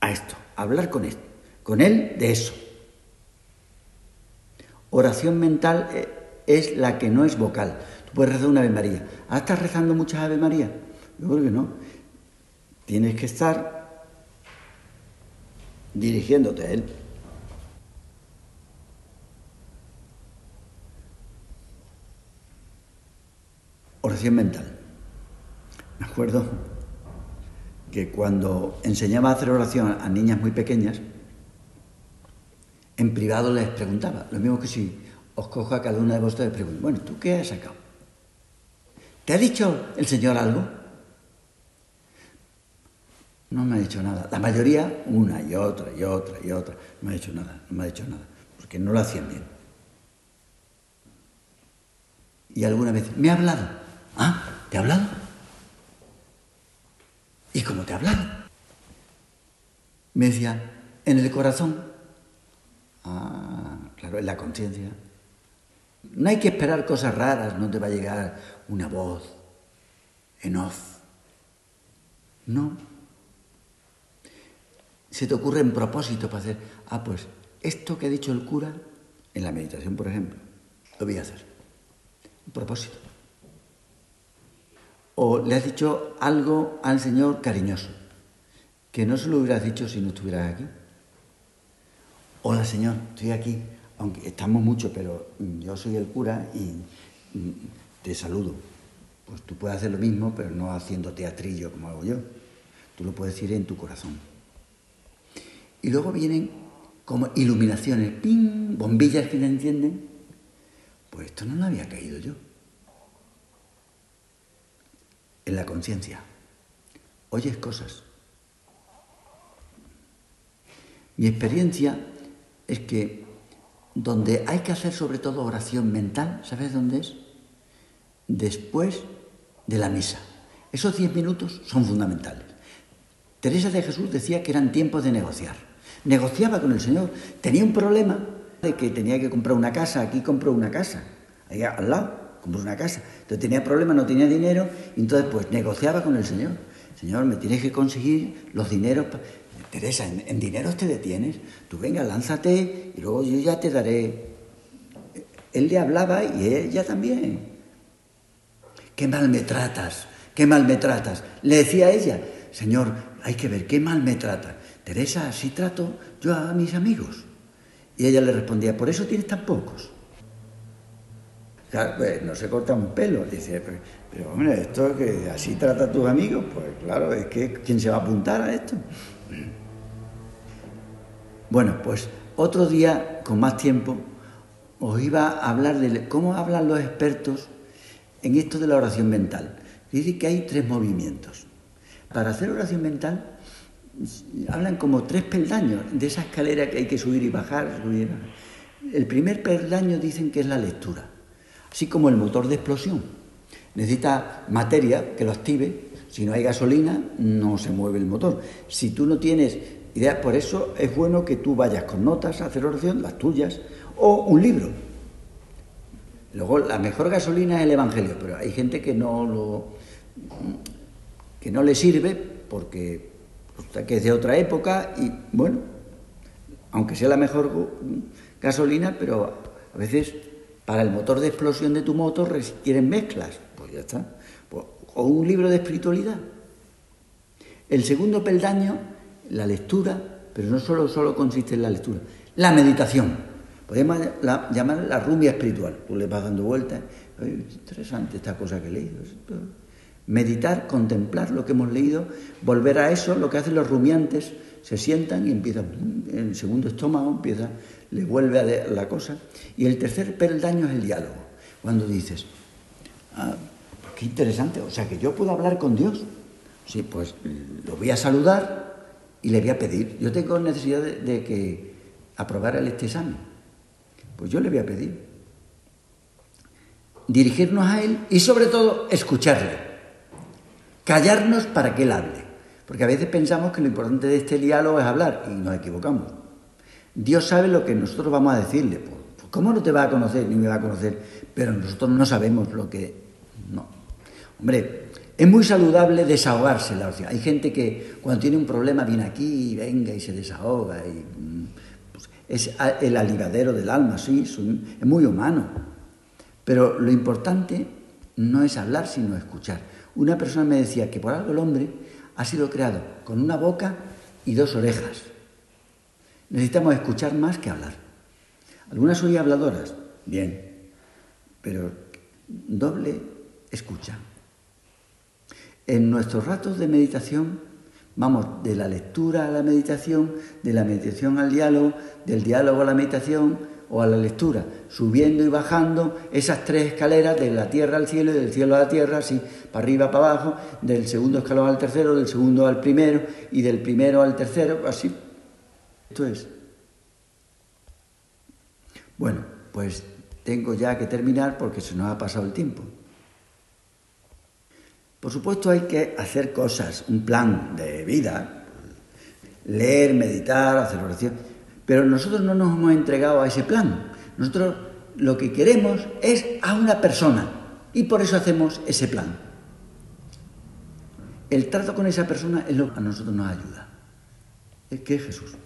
a esto, a hablar con Él de eso. Oración mental eh, es la que no es vocal. Tú puedes rezar una Ave María. ¿Ah, estás rezando muchas Ave María? Yo creo que no. Tienes que estar dirigiéndote a Él. Oración mental. Me acuerdo que cuando enseñaba a hacer oración a niñas muy pequeñas, en privado les preguntaba, lo mismo que si os cojo a cada una de vosotros y pregunto, bueno, ¿tú qué has sacado? ¿Te ha dicho el Señor algo? No me ha dicho nada. La mayoría, una y otra y otra y otra, no me ha dicho nada, no me ha dicho nada, porque no lo hacían bien. Y alguna vez, me ha hablado. ¿Ah? ¿Te ha hablado? ¿Y cómo te ha hablado? Me decía, en el corazón. Ah, claro, en la conciencia. No hay que esperar cosas raras, no te va a llegar una voz en off. No. Se te ocurre en propósito para hacer, ah, pues esto que ha dicho el cura, en la meditación, por ejemplo, lo voy a hacer. Un propósito. O le has dicho algo al Señor cariñoso, que no se lo hubieras dicho si no estuvieras aquí. Hola Señor, estoy aquí, aunque estamos mucho, pero yo soy el cura y mm, te saludo. Pues tú puedes hacer lo mismo, pero no haciendo teatrillo como hago yo. Tú lo puedes decir en tu corazón. Y luego vienen como iluminaciones, ¡ping! bombillas que te entienden. Pues esto no lo había caído yo. En la conciencia. Oyes cosas. Mi experiencia es que donde hay que hacer sobre todo oración mental, ¿sabes dónde es? Después de la misa. Esos diez minutos son fundamentales. Teresa de Jesús decía que eran tiempos de negociar. Negociaba con el Señor. Tenía un problema de que tenía que comprar una casa. Aquí compró una casa. Allá al lado compró una casa. Entonces tenía problemas, no tenía dinero. Y entonces pues negociaba con el Señor. Señor, me tienes que conseguir los dineros. Teresa, ¿en, ¿en, dinero te detienes? Tú venga, lánzate y luego yo ya te daré. Él le hablaba y ella también. Qué mal me tratas, qué mal me tratas. Le decía ella, Señor, hay que ver qué mal me trata. Teresa, así trato yo a mis amigos. Y ella le respondía, por eso tienes tan pocos. Claro, pues, no se corta un pelo. Dice, pero, pero, hombre, esto que así trata a tus amigos, pues claro, es que ¿quién se va a apuntar a esto? Bueno, pues otro día, con más tiempo, os iba a hablar de cómo hablan los expertos en esto de la oración mental. Dice que hay tres movimientos. Para hacer oración mental hablan como tres peldaños de esa escalera que hay que subir y bajar. Subir y bajar. El primer peldaño dicen que es la lectura, así como el motor de explosión. Necesita materia que lo active. Si no hay gasolina, no se mueve el motor. Si tú no tienes idea, por eso es bueno que tú vayas con notas a hacer oración, las tuyas, o un libro. Luego, la mejor gasolina es el Evangelio, pero hay gente que no lo que no le sirve porque que es de otra época y bueno, aunque sea la mejor gasolina, pero a veces para el motor de explosión de tu motor requieren mezclas, ya está. O un libro de espiritualidad. El segundo peldaño, la lectura, pero no solo, solo consiste en la lectura, la meditación. Podemos llamar la rumia espiritual. Tú le vas dando vueltas. interesante esta cosa que he leído. Meditar, contemplar lo que hemos leído, volver a eso, lo que hacen los rumiantes, se sientan y empiezan, el segundo estómago empieza, le vuelve a la cosa. Y el tercer peldaño es el diálogo. Cuando dices, ah, pues qué interesante, o sea que yo puedo hablar con Dios. Sí, pues lo voy a saludar y le voy a pedir. Yo tengo necesidad de, de que aprobara este examen. Pues yo le voy a pedir. Dirigirnos a Él y sobre todo escucharle. Callarnos para que Él hable. Porque a veces pensamos que lo importante de este diálogo es hablar y nos equivocamos. Dios sabe lo que nosotros vamos a decirle. Pues, pues, ¿Cómo no te va a conocer ni me va a conocer? Pero nosotros no sabemos lo que... No. Hombre, es muy saludable desahogarse la oración. Hay gente que cuando tiene un problema viene aquí y venga y se desahoga y es el alivadero del alma, sí, es muy humano. Pero lo importante no es hablar, sino escuchar. Una persona me decía que por algo el hombre ha sido creado con una boca y dos orejas. Necesitamos escuchar más que hablar. Algunas soy habladoras, bien, pero doble escucha. En nuestros ratos de meditación Vamos de la lectura a la meditación, de la meditación al diálogo, del diálogo a la meditación o a la lectura, subiendo y bajando esas tres escaleras de la tierra al cielo y del cielo a la tierra, así, para arriba, para abajo, del segundo escalón al tercero, del segundo al primero y del primero al tercero, así. Esto es. Bueno, pues tengo ya que terminar porque se nos ha pasado el tiempo. Por supuesto hay que hacer cosas, un plan de vida, leer, meditar, hacer oración, pero nosotros no nos hemos entregado a ese plan. Nosotros lo que queremos es a una persona y por eso hacemos ese plan. El trato con esa persona es lo que a nosotros nos ayuda. Es que es Jesús.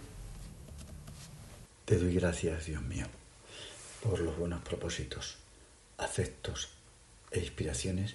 Te doy gracias, Dios mío, por los buenos propósitos, afectos e inspiraciones